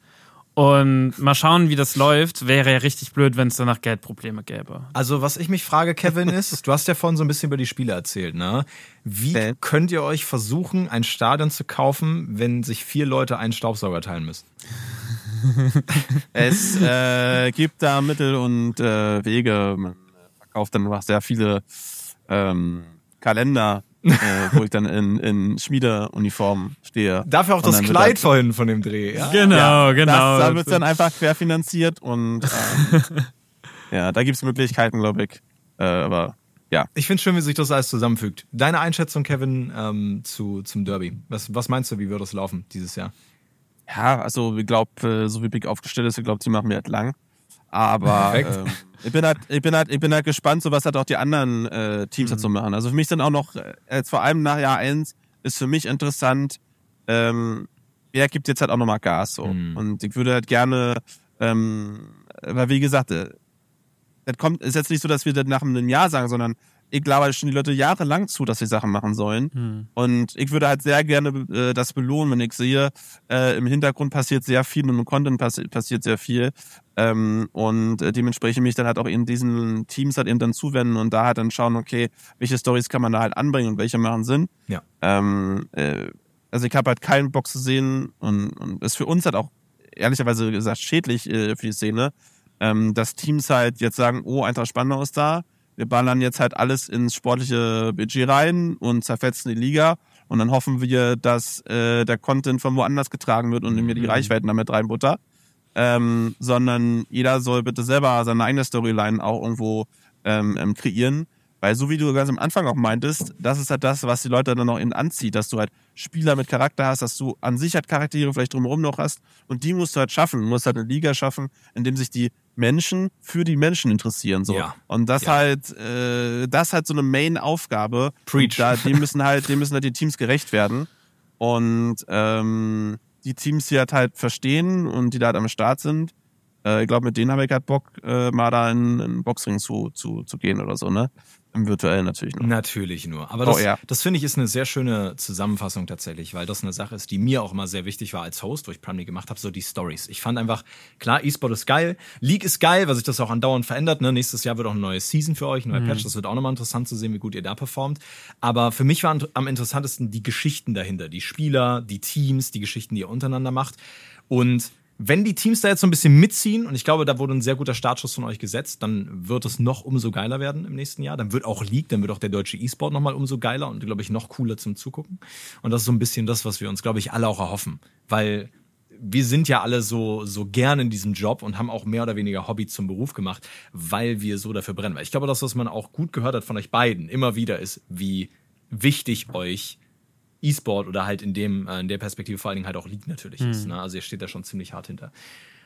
Und mal schauen, wie das läuft. Wäre ja richtig blöd, wenn es danach Geldprobleme gäbe. Also, was ich mich frage, Kevin, ist, du hast ja vorhin so ein bisschen über die Spiele erzählt, ne? Wie okay. könnt ihr euch versuchen, ein Stadion zu kaufen, wenn sich vier Leute einen Staubsauger teilen müssen? es äh, gibt da Mittel und äh, Wege. Man verkauft dann noch sehr viele ähm, Kalender, äh, wo ich dann in, in Schmiedeuniform stehe. Dafür auch das Kleid vorhin von dem Dreh. Ja? Genau, ja, genau. Das, da wird dann einfach querfinanziert und ähm, ja, da gibt's Möglichkeiten, glaube ich. Äh, aber ja. Ich finde schön, wie sich das alles zusammenfügt. Deine Einschätzung, Kevin, ähm, zu, zum Derby. Was, was meinst du, wie wird das laufen dieses Jahr? Ja, also ich glaube, äh, so wie Big aufgestellt ist, ich glaube, sie machen mir halt lang. Aber ähm, ich bin halt, ich bin halt, ich bin halt gespannt, so was halt auch die anderen äh, Teams mhm. dazu machen. Also für mich sind auch noch, äh, jetzt vor allem nach Jahr 1 ist für mich interessant, ähm, wer gibt jetzt halt auch nochmal Gas so. Mhm. Und ich würde halt gerne, ähm, weil wie gesagt, äh, das kommt, ist jetzt nicht so, dass wir das nach einem Jahr sagen, sondern ich glaube schon die Leute jahrelang zu, dass sie Sachen machen sollen. Hm. Und ich würde halt sehr gerne äh, das belohnen, wenn ich sehe, äh, im Hintergrund passiert sehr viel und im Content passi passiert sehr viel. Ähm, und äh, dementsprechend mich dann halt auch in diesen Teams halt eben dann zuwenden und da halt dann schauen, okay, welche Stories kann man da halt anbringen und welche machen Sinn. Ja. Ähm, äh, also ich habe halt keinen Bock zu sehen und, und ist für uns halt auch ehrlicherweise gesagt schädlich äh, für die Szene, ähm, dass Teams halt jetzt sagen, oh, Eintracht Spandau ist da, wir ballern jetzt halt alles ins sportliche Budget rein und zerfetzen die Liga. Und dann hoffen wir, dass äh, der Content von woanders getragen wird und mir die mhm. Reichweiten damit reinbutter. Ähm, sondern jeder soll bitte selber seine eigene Storyline auch irgendwo ähm, ähm, kreieren. Weil so wie du ganz am Anfang auch meintest, das ist halt das, was die Leute dann noch in anzieht, dass du halt Spieler mit Charakter hast, dass du an sich halt Charaktere vielleicht drumherum noch hast und die musst du halt schaffen. Du musst halt eine Liga schaffen, in dem sich die Menschen für die Menschen interessieren so ja. und das ja. halt äh, das halt so eine Main Aufgabe Preach. da dem müssen halt dem müssen halt die Teams gerecht werden und ähm, die Teams die halt halt verstehen und die da halt am Start sind äh, ich glaube mit denen habe ich halt Bock äh, mal da in, in einen Boxring zu, zu zu gehen oder so ne im virtuellen natürlich nur. Natürlich nur. Aber das, oh, ja. das finde ich ist eine sehr schöne Zusammenfassung tatsächlich, weil das eine Sache ist, die mir auch immer sehr wichtig war als Host, wo ich Primary gemacht habe, so die Stories. Ich fand einfach, klar, E-Sport ist geil, League ist geil, weil sich das auch andauernd verändert. Ne? Nächstes Jahr wird auch eine neue Season für euch, ein neuer mhm. Patch. Das wird auch nochmal interessant zu sehen, wie gut ihr da performt. Aber für mich waren am interessantesten die Geschichten dahinter, die Spieler, die Teams, die Geschichten, die ihr untereinander macht. Und wenn die Teams da jetzt so ein bisschen mitziehen, und ich glaube, da wurde ein sehr guter Startschuss von euch gesetzt, dann wird es noch umso geiler werden im nächsten Jahr. Dann wird auch League, dann wird auch der deutsche E-Sport nochmal umso geiler und, glaube ich, noch cooler zum Zugucken. Und das ist so ein bisschen das, was wir uns, glaube ich, alle auch erhoffen. Weil wir sind ja alle so, so gern in diesem Job und haben auch mehr oder weniger Hobby zum Beruf gemacht, weil wir so dafür brennen. Weil ich glaube, das, was man auch gut gehört hat von euch beiden, immer wieder ist, wie wichtig euch E-Sport oder halt in dem, äh, in der Perspektive vor allen Dingen halt auch League natürlich mhm. ist. Ne? Also ihr steht da schon ziemlich hart hinter.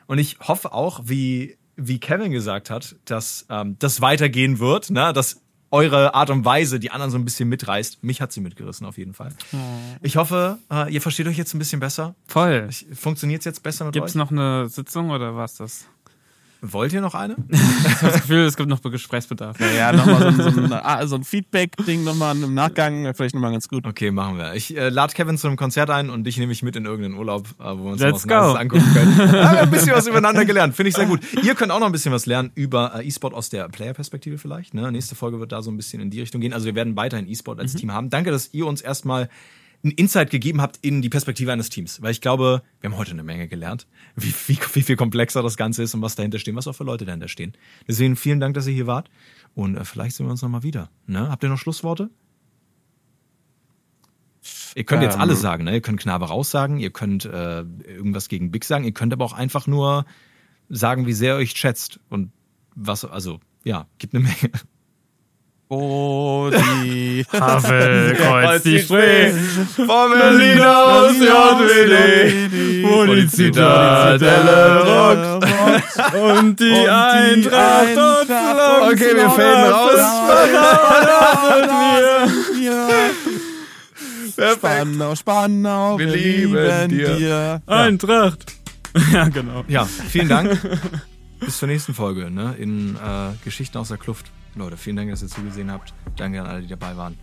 Und ich hoffe auch, wie, wie Kevin gesagt hat, dass ähm, das weitergehen wird, ne? dass eure Art und Weise die anderen so ein bisschen mitreißt. Mich hat sie mitgerissen auf jeden Fall. Oh. Ich hoffe, äh, ihr versteht euch jetzt ein bisschen besser. Voll. Funktioniert es jetzt besser mit Gibt's euch? Gibt es noch eine Sitzung oder was das? Wollt ihr noch eine? ich habe das Gefühl, es gibt noch Gesprächsbedarf. Ja, ja nochmal so, so, ein, ah, so ein Feedback-Ding nochmal im Nachgang, vielleicht nochmal ganz gut. Okay, machen wir. Ich äh, lade Kevin zu einem Konzert ein und dich nehme ich mit in irgendeinen Urlaub, äh, wo wir uns Let's was angucken können. ja, ein bisschen was übereinander gelernt, finde ich sehr gut. Ihr könnt auch noch ein bisschen was lernen über äh, E-Sport aus der Player-Perspektive vielleicht. Ne? Nächste Folge wird da so ein bisschen in die Richtung gehen. Also wir werden weiterhin E-Sport als mhm. Team haben. Danke, dass ihr uns erstmal einen Insight gegeben habt in die Perspektive eines Teams. Weil ich glaube, wir haben heute eine Menge gelernt, wie, wie, wie viel komplexer das Ganze ist und was dahinter stehen, was auch für Leute dahinter stehen. Deswegen vielen Dank, dass ihr hier wart. Und äh, vielleicht sehen wir uns nochmal wieder. Ne? Habt ihr noch Schlussworte? Ihr könnt jetzt ähm. alles sagen, ne? Ihr könnt Knabe raussagen, ihr könnt äh, irgendwas gegen Big sagen, ihr könnt aber auch einfach nur sagen, wie sehr ihr euch schätzt. Und was, also, ja, gibt eine Menge. Oh, die Havel die Spree vom Berlin aus JWD, wo die Zitadelle rockt und die Eintracht dort flockt. Okay, wir faden raus. Perfekt. Spannau, Spannau, wir, wir lieben dir. Eintracht. Ja, genau. Ja, vielen Dank. Bis zur nächsten Folge ne? in äh, Geschichten aus der Kluft. Leute, vielen Dank, dass ihr zugesehen habt. Danke an alle, die dabei waren.